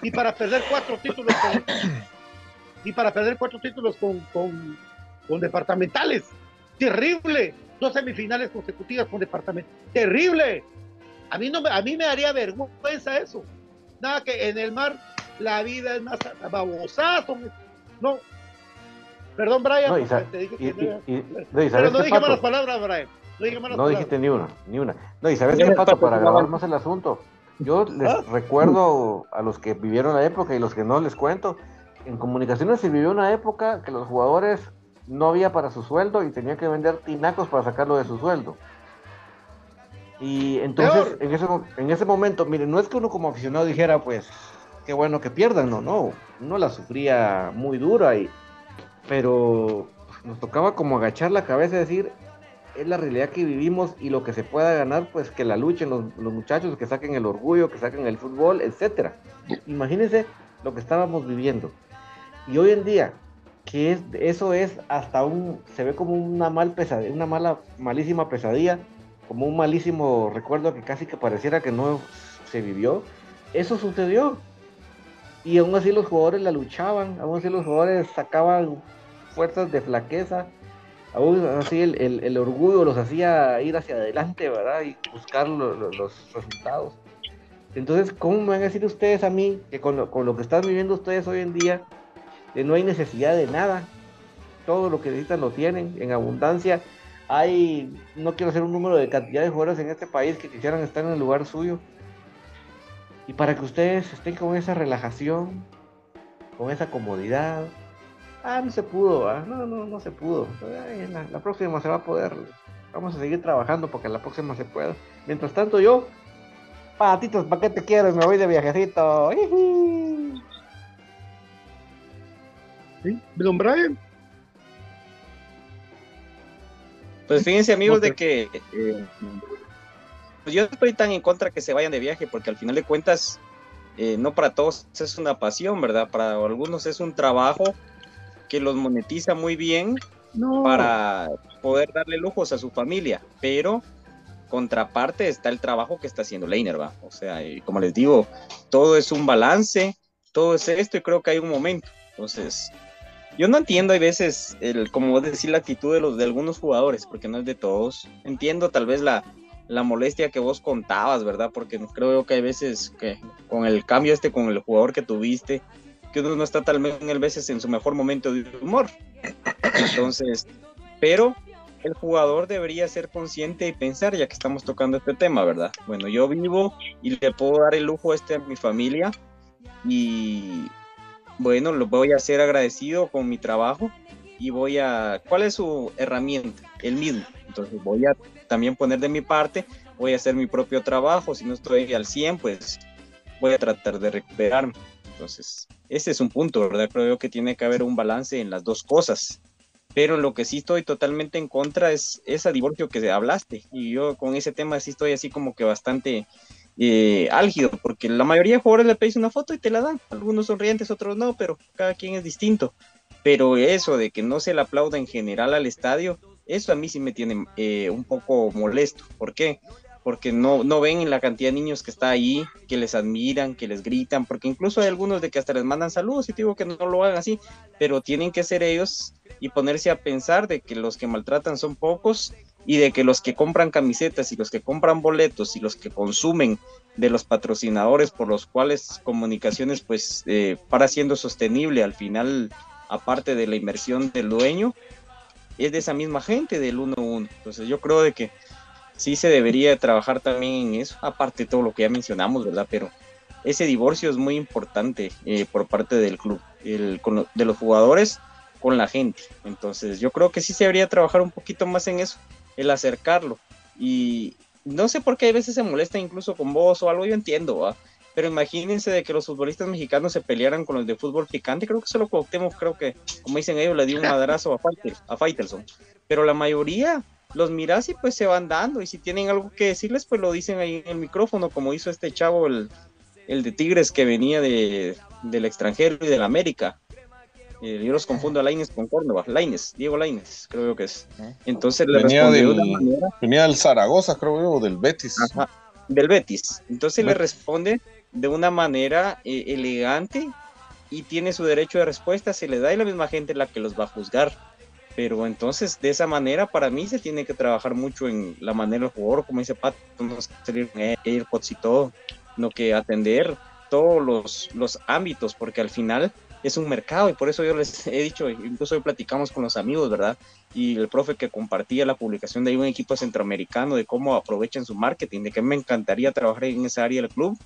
y para perder cuatro títulos con, y para perder cuatro títulos con, con, con departamentales. Terrible. Dos semifinales consecutivas con departamentales. Terrible. A mí, no me, a mí me daría vergüenza eso. Nada que en el mar la vida es más babosazo. No. Perdón, Brian. No, te dije que pero no dije malas palabras, Brian. No, dijiste ni una, ni una. No, y sabes qué, Pato, para grabar más el asunto. Yo les ¿Ah? recuerdo a los que vivieron la época y los que no les cuento. En comunicaciones se vivió una época que los jugadores no había para su sueldo y tenían que vender tinacos para sacarlo de su sueldo. Y entonces, en ese, en ese momento, miren, no es que uno como aficionado dijera, pues, qué bueno que pierdan, no, no. Uno la sufría muy dura, y, pero nos tocaba como agachar la cabeza y decir, es la realidad que vivimos y lo que se pueda ganar, pues que la luchen los, muchachos, que saquen el orgullo, que saquen el fútbol, etcétera. Imagínense lo que estábamos viviendo. Y hoy en día, que es, eso es hasta un, se ve como una mal pesadilla, una mala, malísima pesadilla, como un malísimo recuerdo que casi que pareciera que no se vivió. Eso sucedió. Y aún así los jugadores la luchaban, aún así los jugadores sacaban fuerzas de flaqueza, aún así el, orgullo los hacía ir hacia adelante, ¿verdad? Y buscar los resultados. Entonces, ¿cómo me van a decir ustedes a mí que con lo, con lo que están viviendo ustedes hoy en día, no hay necesidad de nada? Todo lo que necesitan lo tienen en abundancia. Hay, no quiero hacer un número de cantidad de jugadores en este país que quisieran estar en el lugar suyo. Y para que ustedes estén con esa relajación, con esa comodidad, ah, no se pudo, ¿ah? no, no, no se pudo. la, próxima se va a poder. Vamos a seguir trabajando porque la próxima se pueda. Mientras tanto, yo, patitos, ¿para qué te quiero? Me voy de viajecito. ¿Sí? Pues fíjense, amigos, de que eh, pues yo estoy tan en contra que se vayan de viaje porque al final de cuentas, eh, no para todos es una pasión, ¿verdad? Para algunos es un trabajo que los monetiza muy bien para poder darle lujos a su familia, pero contraparte está el trabajo que está haciendo Leiner, ¿va? O sea, y como les digo, todo es un balance, todo es esto y creo que hay un momento. Entonces, yo no entiendo hay veces el, como decir, la actitud de los de algunos jugadores, porque no es de todos. Entiendo tal vez la, la molestia que vos contabas, ¿verdad? Porque creo que hay veces que con el cambio este, con el jugador que tuviste, que uno no está tal vez veces en su mejor momento de humor. Entonces, pero el jugador debería ser consciente y pensar, ya que estamos tocando este tema, ¿verdad? Bueno, yo vivo y le puedo dar el lujo este a mi familia y bueno, lo voy a ser agradecido con mi trabajo y voy a, ¿cuál es su herramienta? El mismo. Entonces voy a también poner de mi parte, voy a hacer mi propio trabajo, si no estoy al 100, pues voy a tratar de recuperarme. Entonces, ese es un punto, ¿verdad? Creo que tiene que haber un balance en las dos cosas. Pero lo que sí estoy totalmente en contra es ese divorcio que hablaste. Y yo con ese tema sí estoy así como que bastante eh, álgido, porque la mayoría de jugadores le pedís una foto y te la dan. Algunos sonrientes, otros no, pero cada quien es distinto. Pero eso de que no se le aplauda en general al estadio, eso a mí sí me tiene eh, un poco molesto. ¿Por qué? porque no, no ven la cantidad de niños que está ahí, que les admiran, que les gritan, porque incluso hay algunos de que hasta les mandan saludos y digo que no, lo hagan así, pero tienen que ser ellos y ponerse a pensar de que los que maltratan son pocos y de que los que compran camisetas y los que compran boletos y los que consumen de los patrocinadores por los cuales comunicaciones pues eh, para siendo sostenible al final aparte de la inversión del dueño es de esa misma gente del 1-1 entonces yo creo de que sí se debería trabajar también en eso, aparte de todo lo que ya mencionamos, ¿verdad? Pero ese divorcio es muy importante eh, por parte del club, el, de los jugadores con la gente. Entonces yo creo que sí se debería trabajar un poquito más en eso, el acercarlo. Y no sé por qué a veces se molesta incluso con vos o algo, yo entiendo, ¿va? pero imagínense de que los futbolistas mexicanos se pelearan con los de fútbol picante, creo que solo Cuauhtémoc, creo que, como dicen ellos, le dio un [LAUGHS] madrazo a, a Faitelson, pero la mayoría los miras y pues se van dando, y si tienen algo que decirles, pues lo dicen ahí en el micrófono, como hizo este chavo, el, el de Tigres que venía de, del extranjero y del América, eh, yo los confundo a Laines con Córdoba. Laines, Diego Laines, creo que es. Entonces le venía del, de manera, venía del Zaragoza, creo yo, o del Betis. Ajá, del Betis. Entonces le responde de una manera eh, elegante y tiene su derecho de respuesta, se le da y la misma gente la que los va a juzgar. Pero entonces, de esa manera, para mí se tiene que trabajar mucho en la manera del jugador, como dice Pat, no salir AirPods y todo, no que atender todos los, los ámbitos, porque al final es un mercado y por eso yo les [LAUGHS] he dicho, incluso hoy platicamos con los amigos, ¿verdad? Y el profe que compartía la publicación de un equipo centroamericano, de cómo aprovechan su marketing, de que me encantaría trabajar en esa área del club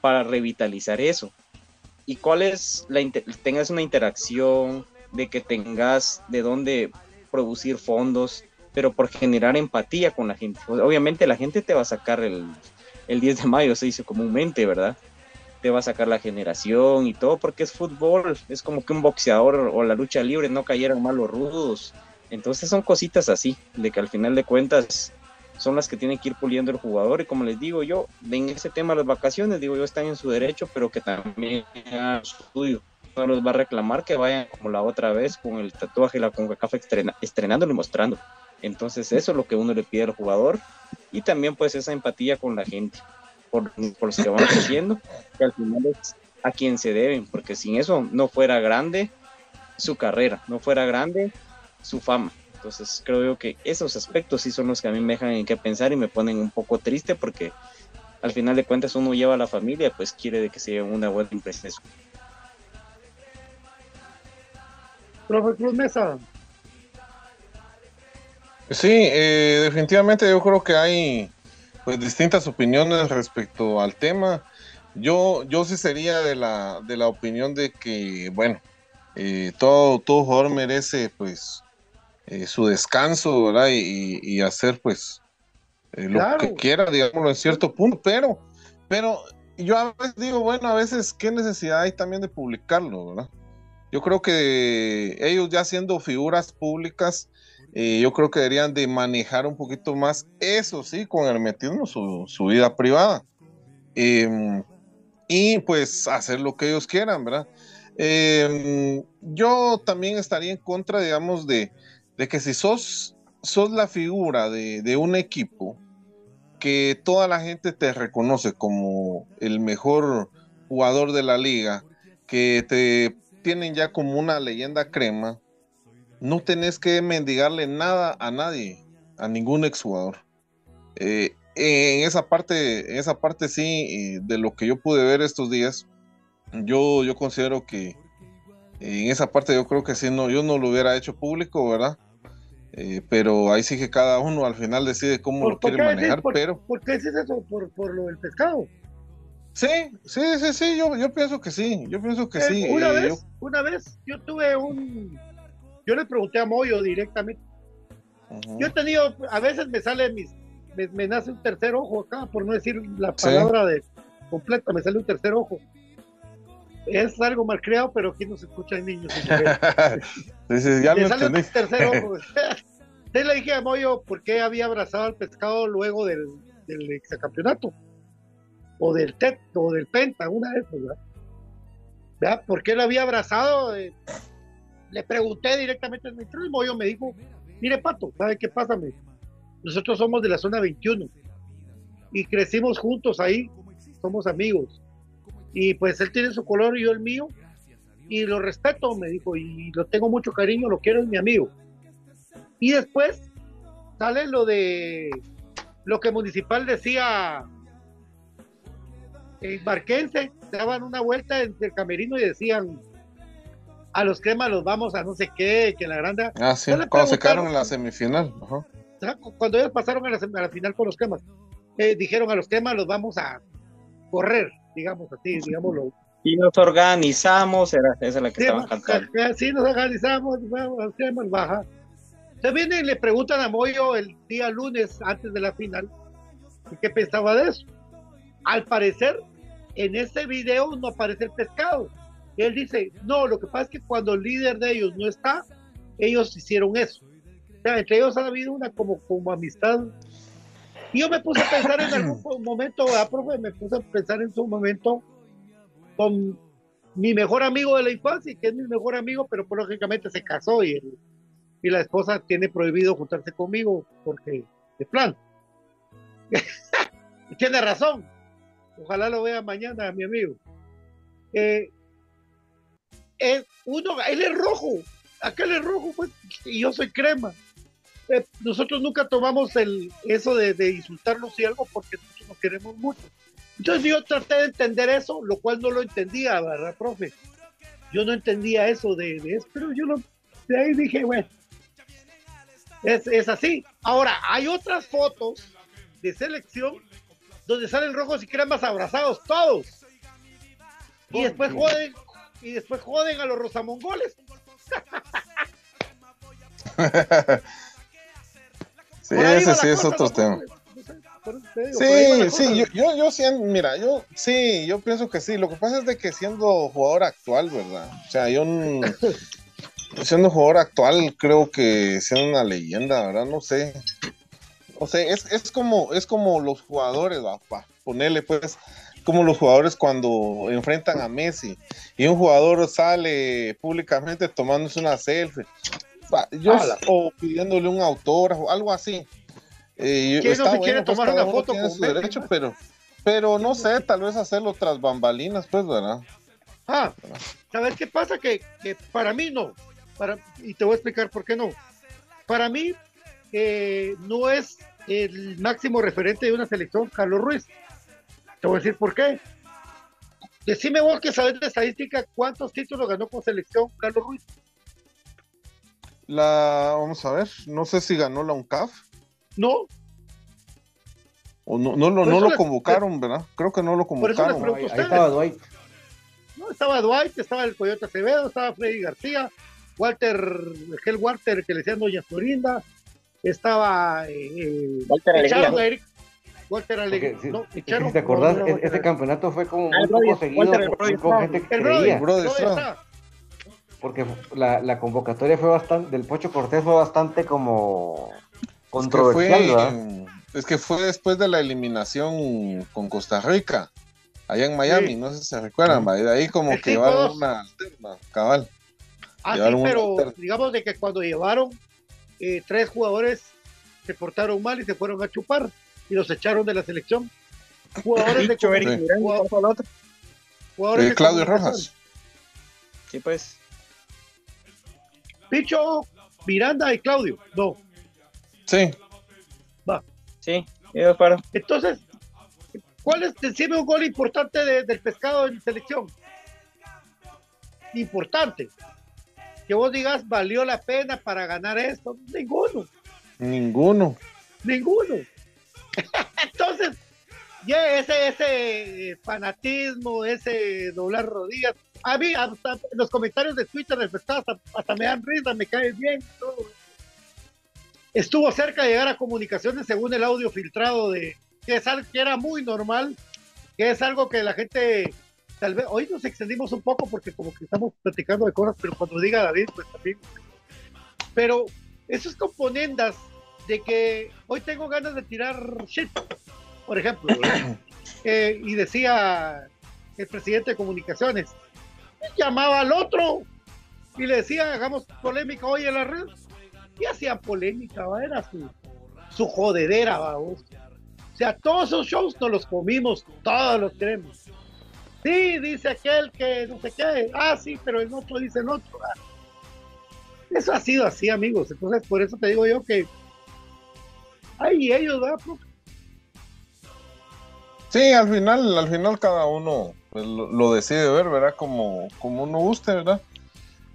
para revitalizar eso. Y cuál es la tengas una interacción, de que tengas de dónde producir fondos, pero por generar empatía con la gente. Obviamente la gente te va a sacar el, el 10 de mayo, se dice comúnmente, ¿verdad? Te va a sacar la generación y todo, porque es fútbol, es como que un boxeador o la lucha libre no cayeran mal los rudos. Entonces son cositas así, de que al final de cuentas son las que tiene que ir puliendo el jugador. Y como les digo yo, en ese tema las vacaciones, digo yo, están en su derecho, pero que también hagan su estudio. No los va a reclamar que vayan como la otra vez con el tatuaje la CONCACAF estrena, estrenándolo y mostrando. Entonces eso es lo que uno le pide al jugador y también pues esa empatía con la gente por, los que van haciendo, que al final es a quien se deben, porque sin eso no fuera grande su carrera, no fuera grande su fama. Entonces creo yo que esos aspectos sí son los que a mí me dejan en qué pensar y me ponen un poco triste porque al final de cuentas uno lleva a la familia, pues quiere de que se una buena impresión. Profe Cruz Mesa. Sí, eh, definitivamente yo creo que hay pues distintas opiniones respecto al tema. Yo, yo sí sería de la, de la opinión de que, bueno, eh, todo, todo jugador merece pues eh, su descanso, ¿verdad? Y, hacer pues eh, lo que quiera, digámoslo en cierto punto, pero, pero yo a veces digo, bueno, a veces qué necesidad hay también de publicarlo, ¿verdad? Yo creo que ellos ya siendo figuras públicas, eh, yo creo que deberían de manejar un poquito más eso, sí, con el metiendo su, su vida privada. Em, y pues hacer lo que ellos quieran, ¿verdad? Em, yo también estaría en contra, digamos, de, de que si sos, sos la figura de, de, un equipo, que toda la gente te reconoce como el mejor jugador de la liga, que te tienen ya como una leyenda crema, no tenés que mendigarle nada a nadie, a ningún exjugador. Eh, en esa parte, en esa parte sí, de lo que yo pude ver estos días, yo, yo considero que en esa parte yo creo que sí, no, yo no lo hubiera hecho público, ¿verdad? Eh, pero ahí sí que cada uno al final decide cómo lo quiere manejar, pero... ¿Por qué dices eso? ¿Por, lo del pescado? Sí, sí, sí, sí, yo, yo pienso que sí, yo pienso que eh, sí. Una, vez, una vez yo tuve un, yo le pregunté a Moyo directamente. Yo he tenido, a veces me sale mis, me, nace un tercer ojo acá, por no decir la palabra de completa, me sale un tercer ojo. Es algo mal creado, pero aquí no se escucha en niños. [LAUGHS] ya me sale un tercer ojo. [LAUGHS] [LAUGHS] Entonces le dije a Moyo por qué había abrazado al pescado luego del, del exacampeonato. O del TET, o del Penta, una vez, ¿verdad? ¿Verdad? ¿Por qué lo había abrazado? Eh, le pregunté directamente al ministro y Moyo me dijo, mire Pato, ¿sabe qué pasa? Nosotros somos de la zona 21 y crecimos juntos ahí, somos amigos. Y pues él tiene su color y yo el mío, y lo respeto, me dijo, y lo tengo mucho cariño, lo quiero, es mi amigo. Y después sale lo de lo que Municipal decía, el Barquense, daban una vuelta entre el camerino y decían, a los cremas los vamos a no sé qué, que la grande. Ah, sí, cuando se quedaron en la semifinal. Cuando ellos pasaron a la, final con los cremas, eh, dijeron a los cremas los vamos a correr, digamos así, digámoslo. Y nos organizamos, era, esa es la que estaban cantando. Sí, nos organizamos, los cremas baja. Se vienen y le preguntan a Moyo el día lunes antes de la final qué pensaba de eso. Al parecer, en ese video no aparece el pescado. Él dice, no, lo que pasa es que cuando el líder de ellos no está, ellos hicieron eso. O sea, entre ellos ha habido una como, como amistad. Y yo me puse a pensar en algún [COUGHS] momento, profe? Me puse a pensar en su momento con mi mejor amigo de la infancia, que es mi mejor amigo, pero pues, lógicamente se casó y, y la esposa tiene prohibido juntarse conmigo porque, de plan. [LAUGHS] tiene razón. Ojalá lo vea mañana, mi amigo. Eh, uno, él es rojo, aquel es rojo, pues, y yo soy crema. Eh, nosotros nunca tomamos el, eso de, de, insultarnos y algo porque nosotros nos queremos mucho. Entonces yo traté de entender eso, lo cual no lo entendía, ¿verdad, profe? Yo no entendía eso de, eso, pero yo lo, de ahí dije, bueno, es, es así. Ahora, hay otras fotos de selección donde salen rojos y cremas abrazados todos. Y después joden, y después joden a los rosamongoles. [LAUGHS] sí, ese sí es otro tema. Sí, sí, yo, yo, yo siento, mira, yo sí, yo pienso que sí. Lo que pasa es de que siendo jugador actual, ¿verdad? O sea, yo [LAUGHS] siendo jugador actual creo que siendo una leyenda, ¿verdad? No sé. O sea, es, es como, es como los jugadores, va, ponerle pues, como los jugadores cuando enfrentan a Messi y un jugador sale públicamente tomándose una selfie. yo, o pidiéndole un autógrafo, algo así. Eh, ¿Quién no se quiere pues, tomar una foto con su derecho, pero, pero no sé, tal vez hacerlo tras bambalinas, pues, ¿verdad? Ah, ¿sabes qué pasa? Que, que para mí no, para, y te voy a explicar por qué no. Para mí eh, no es el máximo referente de una selección, Carlos Ruiz. Te voy a decir por qué. Decime vos que sabes de estadística cuántos títulos ganó con selección Carlos Ruiz. La, vamos a ver, no sé si ganó la UNCAF. No. O no, no, no, no lo convocaron, ¿verdad? Creo que no lo convocaron. Ahí, estaba Dwight. No, estaba Dwight, estaba el Coyote Acevedo, estaba Freddy García, Walter, Gel Walter, que le decían Doña Florinda, estaba eh, Walter Alegría. Eric, Walter Alegría. Si, no, si, te acordás, no, ese campeonato fue como un poco seguido por, gente que creía. Porque la, la, convocatoria fue bastante, del Pocho Cortés fue bastante como controversial, es que, fue, es que fue después de la eliminación con Costa Rica, allá en Miami, no sé si se recuerdan, sí. de ahí como que llevaron una alterna, cabal. Ah, sí, pero digamos de que cuando llevaron eh, tres jugadores se portaron mal y se fueron a chupar y los echaron de la selección. [LAUGHS] Jugadores de, jugadores, jugadores eh, Claudio Rojas. Sí, pues. Picho, Miranda y Claudio. No. Sí. Va. Sí, yo paro. Entonces, ¿cuál es, decime un gol importante de, del pescado en selección? Importante que vos digas valió la pena para ganar esto, ninguno. Ninguno. Ninguno. Entonces, ya ese, ese fanatismo, ese doblar rodillas, a mí hasta los comentarios de Twitter hasta, hasta, me dan risa, me cae bien. Todo. Estuvo cerca de llegar a comunicaciones según el audio filtrado de que, es algo, que era muy normal, que es algo que la gente tal vez hoy nos extendimos un poco porque como que estamos platicando de cosas, pero cuando diga David, pues también. Pero esos componendas de que hoy tengo ganas de tirar shit, por ejemplo, [COUGHS] eh, y decía el presidente de comunicaciones, llamaba al otro y le decía, hagamos polémica hoy en la red, y hacían polémica, ¿va? era su, su jodedera, vamos. O sea, todos esos shows nos los comimos, todos los queremos. Sí, dice aquel que no sé qué. Ah, sí, pero el otro dice el otro. Eso ha sido así, amigos. Entonces, por eso te digo yo que. Ay, ellos, ¿verdad? Sí, al final, al final cada uno pues, lo, decide ver, ¿verdad? Como, como uno guste, ¿verdad?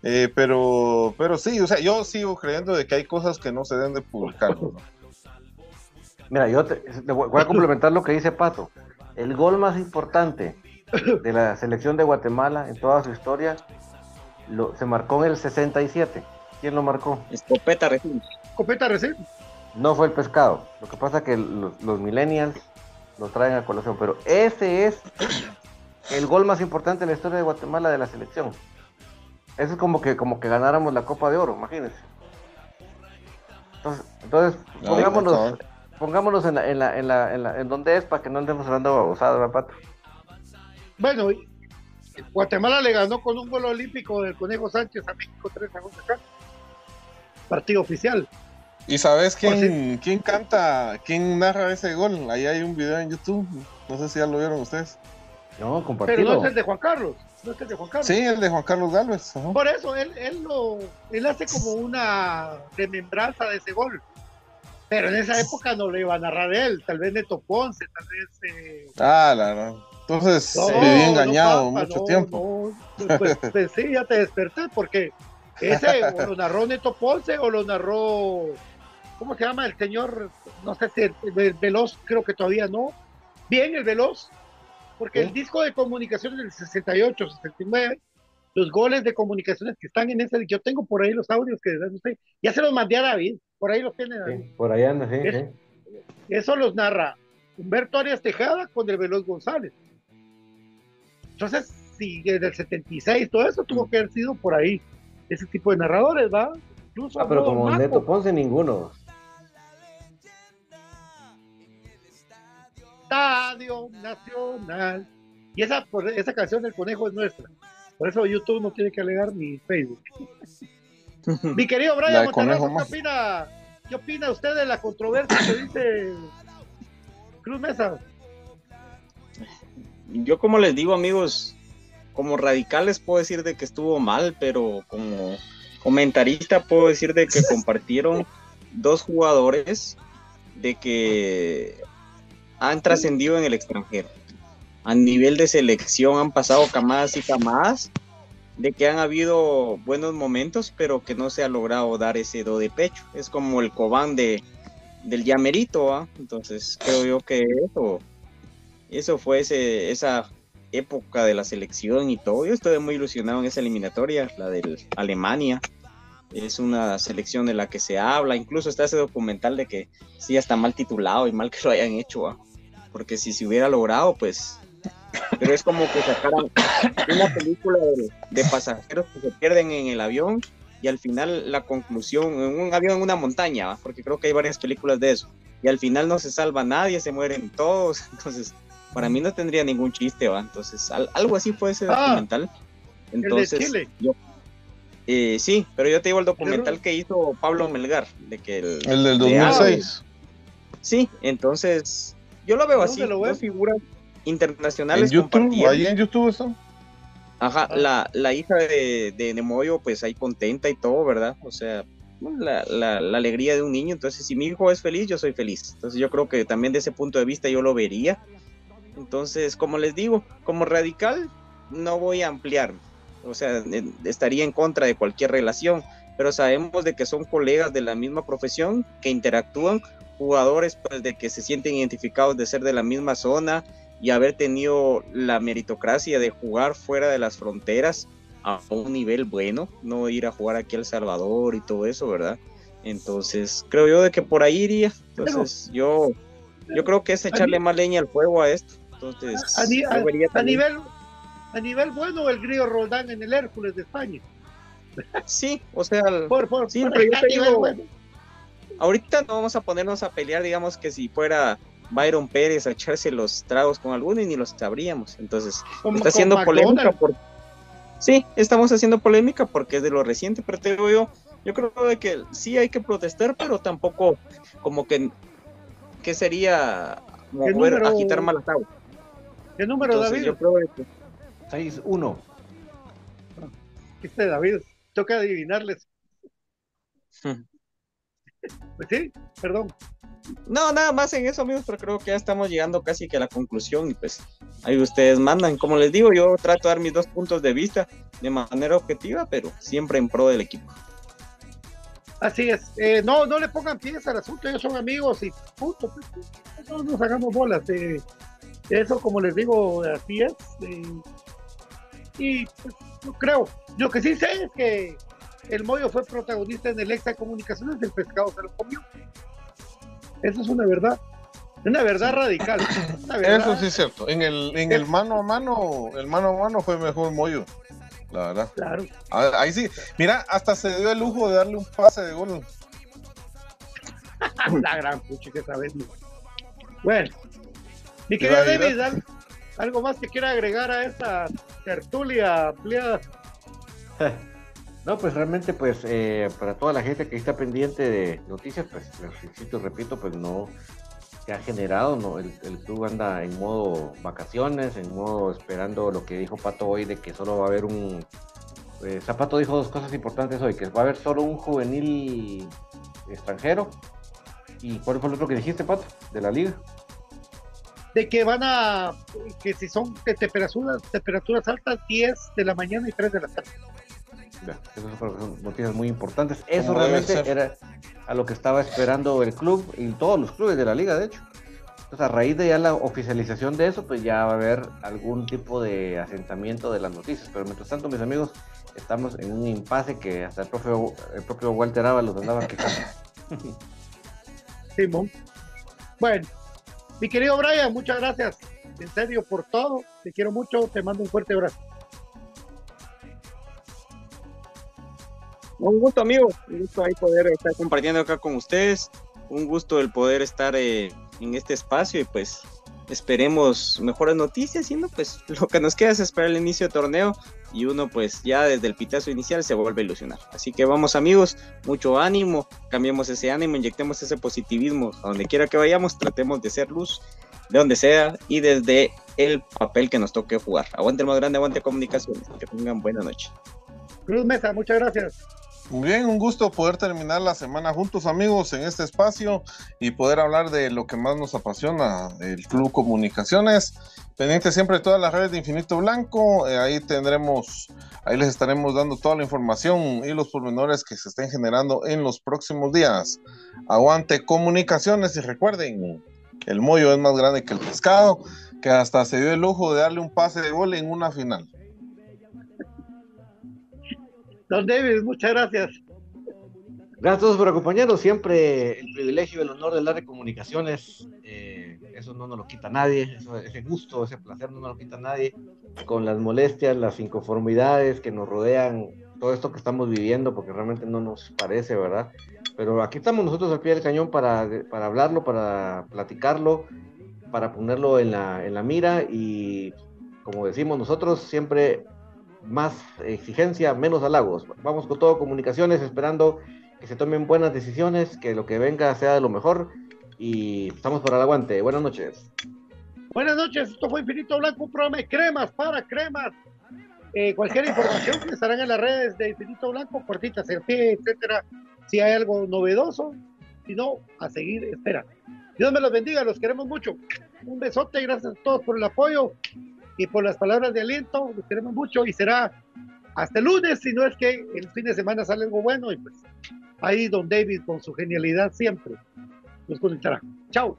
Eh, pero, pero sí, o sea, yo sigo creyendo de que hay cosas que no se deben de publicar. ¿no? Mira, yo te, voy a complementar lo que dice Pato. El gol más importante de la selección de Guatemala en toda su historia lo, se marcó en el 67. ¿Quién lo marcó? Escopeta recién. Escopeta recién. No fue el pescado. Lo que pasa es que los, los millennials lo traen a colación, pero ese es el gol más importante en la historia de Guatemala de la selección. Eso es como que, como que ganáramos la Copa de Oro, imagínense. Entonces, entonces pongámonos, pongámonos en, la, en, la, en, la, en, donde es para que no andemos hablando babosado, Pato. Bueno, Guatemala le ganó con un gol olímpico del Conejo Sánchez a México 3 a 1 acá. Partido oficial. ¿Y sabes quién, quién canta, quién narra ese gol? Ahí hay un video en YouTube. No sé si ya lo vieron ustedes. No, compartido. Pero no es el de Juan Carlos. No es el de Juan Carlos. Sí, el de Juan Carlos Gálvez. Por eso, él, él, lo, él hace como una remembranza de ese gol. Pero en esa época no lo iba a narrar él. Tal vez Neto Ponce, tal vez. Eh... Ah, la, Entonces, no, viví engañado mucho tiempo. Pues, [LAUGHS] pues, sí, ya te desperté porque ese o lo narró Neto Ponce o lo narró ¿cómo se llama el señor? No sé si el, Veloz, creo que todavía no. Bien, el Veloz, porque el disco de comunicaciones del 68, 69, los goles de comunicaciones que están en ese, yo tengo por ahí los audios que no sé, ya se los mandé a David, por ahí los tiene David. por ahí anda, sí, Eso los narra Humberto Arias Tejada con el Veloz González. Entonces, si desde el 76 todo eso tuvo que haber sido por ahí, ese tipo de narradores, ¿va? Incluso ah, pero como Neto Ponce, ninguno. Estadio Nacional. Y esa, esa canción del conejo es nuestra. Por eso YouTube no tiene que alegar ni Facebook. Mi querido [LAUGHS] Brian Monterrey, ¿qué opina, ¿qué opina usted de la controversia que dice Cruz Mesa? Yo como les digo amigos, como radicales puedo decir de que estuvo mal, pero como comentarista puedo decir de que [LAUGHS] compartieron dos jugadores de que han trascendido en el extranjero. A nivel de selección han pasado camadas y camadas, de que han habido buenos momentos, pero que no se ha logrado dar ese do de pecho. Es como el Cobán de, del Yamerito, entonces creo yo que eso, eso fue esa época de la selección y todo. Yo estoy muy ilusionado en esa eliminatoria, la de Alemania. Es una selección de la que se habla, incluso está ese documental de que sí está mal titulado y mal que lo hayan hecho porque si se hubiera logrado, pues... Pero es como que sacaran una película de, pasajeros que se pierden en el avión y al final la conclusión, en un avión en una montaña, porque creo que hay varias películas de eso, y al final no se salva nadie, se mueren todos, [LAUGHS] entonces para mí no tendría ningún chiste, ¿va? Entonces algo así fue ese ah, documental. Entonces, el de Chile. Eh, sí, pero yo te digo el documental que hizo Pablo Melgar, de que el, el del 2006. sí, entonces yo lo veo así, dos figuras internacionales. ¿En YouTube? ¿Ahí en YouTube eso? Ajá, ah. la, la, hija de, de Nemoyo, pues ahí contenta y todo, ¿verdad? O sea, la, la, la, alegría de un niño. Entonces, si mi hijo es feliz, yo soy feliz. Entonces, yo creo que también de ese punto de vista yo lo vería. Entonces, como les digo, como radical, no voy a ampliar. O sea, estaría en contra de cualquier relación, pero sabemos de que son colegas de la misma profesión que interactúan jugadores pues, de que se sienten identificados de ser de la misma zona y haber tenido la meritocracia de jugar fuera de las fronteras a un nivel bueno, no ir a jugar aquí a El Salvador y todo eso, ¿verdad? Entonces, creo yo de que por ahí iría. Entonces, yo yo creo que es echarle más leña al fuego a esto. Entonces, a, nivel a nivel bueno el grillo Roldán en el Hércules de España. Sí, o sea, por, por, siempre ahorita no vamos a ponernos a pelear, digamos que si fuera Byron Pérez a echarse los tragos con alguno y ni los sabríamos. Entonces, está haciendo polémica por... Sí, estamos haciendo polémica porque es de lo reciente, pero te digo yo, yo creo que sí hay que protestar, pero tampoco como que, que sería mover, a quitar malas aguas. ¿Qué número, David? Yo creo que 6-1. Este David, toca adivinarles. Pues [LAUGHS] sí, perdón. No, nada más en eso, amigos, pero creo que ya estamos llegando casi que a la conclusión y pues ahí ustedes mandan. Como les digo, yo trato de dar mis dos puntos de vista de manera objetiva, pero siempre en pro del equipo. Así es. Eh, no, no le pongan pies al asunto, ellos son amigos y punto. Pues, no nos hagamos bolas. eso, como les digo, así es. Y pues, yo creo, lo que sí sé es que el Moyo fue protagonista en el Exa de Comunicaciones, el pescado se lo comió. Eso es una verdad. Una verdad radical. Eso sí es cierto. En el, en el mano a mano, el mano a mano fue mejor Moyo. La verdad. Claro. Ah, ahí sí. Mira, hasta se dio el lujo de darle un pase de gol. [LAUGHS] la gran pucha que sabes. Bueno, mi querido David, ¿algo más que quiera agregar a esta tertulia ampliada? [LAUGHS] No, pues realmente, pues eh, para toda la gente que está pendiente de noticias, pues les repito, pues no se ha generado, no, el, club anda en modo vacaciones, en modo esperando lo que dijo Pato hoy de que solo va a haber un... Eh, Zapato dijo dos cosas importantes hoy, que va a haber solo un juvenil extranjero. ¿Y cuál fue el otro que dijiste, Pato, de la liga? De que van a, que si son de temperaturas, temperaturas altas, 10 de la mañana y 3 de la tarde. Ya, esas son noticias muy importantes. Eso realmente era a lo que estaba esperando el club y todos los clubes de la liga, de hecho. Entonces, a raíz de ya la oficialización de eso, pues ya va a haber algún tipo de asentamiento de las noticias. Pero mientras tanto, mis amigos, estamos en un impasse que hasta el propio, el propio Walter Ábalos andaba quejando. [LAUGHS] Simón. Bueno, mi querido Brian, muchas gracias. En serio, por todo. Te quiero mucho. Te mando un fuerte abrazo. Un gusto, amigo. Un gusto ahí poder estar compartiendo acá con ustedes. Un gusto el poder estar eh, en este espacio y pues esperemos mejores noticias y no, pues [LAUGHS] lo que nos queda es esperar el inicio del torneo y uno pues ya desde el pitazo inicial se vuelve a ilusionar. Así que vamos amigos, mucho ánimo, cambiemos ese ánimo, inyectemos ese positivismo a donde quiera que vayamos, tratemos de ser luz de donde sea y desde el papel que nos toque jugar. Aguante el más grande, aguante comunicaciones, que tengan buena noche. Cruz Mesa, muchas gracias. Bien, un gusto poder terminar la semana juntos amigos en este espacio y poder hablar de lo que más nos apasiona, el Club Comunicaciones. Pendiente siempre de todas las redes de Infinito Blanco, eh, ahí tendremos, ahí les estaremos dando toda la información y los pormenores que se estén generando en los próximos días. Aguante Comunicaciones y recuerden, el mollo es más grande que el pescado, que hasta se dio el lujo de darle un pase de gol en una final. Don David, muchas gracias. Gracias a todos por acompañarnos. Siempre el privilegio, el honor de hablar de comunicaciones. Eh, eso no nos lo quita nadie. ese gusto, ese placer no nos lo quita nadie. Con las molestias, las inconformidades que nos rodean, todo esto que estamos viviendo, porque realmente no nos parece, ¿verdad? Pero aquí estamos nosotros al pie del cañón para, para hablarlo, para platicarlo, para ponerlo en la, en la mira y, como decimos nosotros, siempre más exigencia, menos halagos. Vamos con todo comunicaciones, esperando que se tomen buenas decisiones, que lo que venga sea de lo mejor y estamos por el aguante. Buenas noches. Buenas noches, esto fue Infinito Blanco, un programa de cremas para cremas. Eh, cualquier información que estarán en las redes de Infinito Blanco, cortitas, el pie, etcétera. Si hay algo novedoso, si no, a seguir espera. Dios me los bendiga, los queremos mucho. Un besote, gracias a todos por el apoyo y por las palabras de aliento, los queremos mucho y será hasta el lunes, si no es que el fin de semana sale algo bueno y pues ahí don David con su genialidad siempre nos conectará. Chao.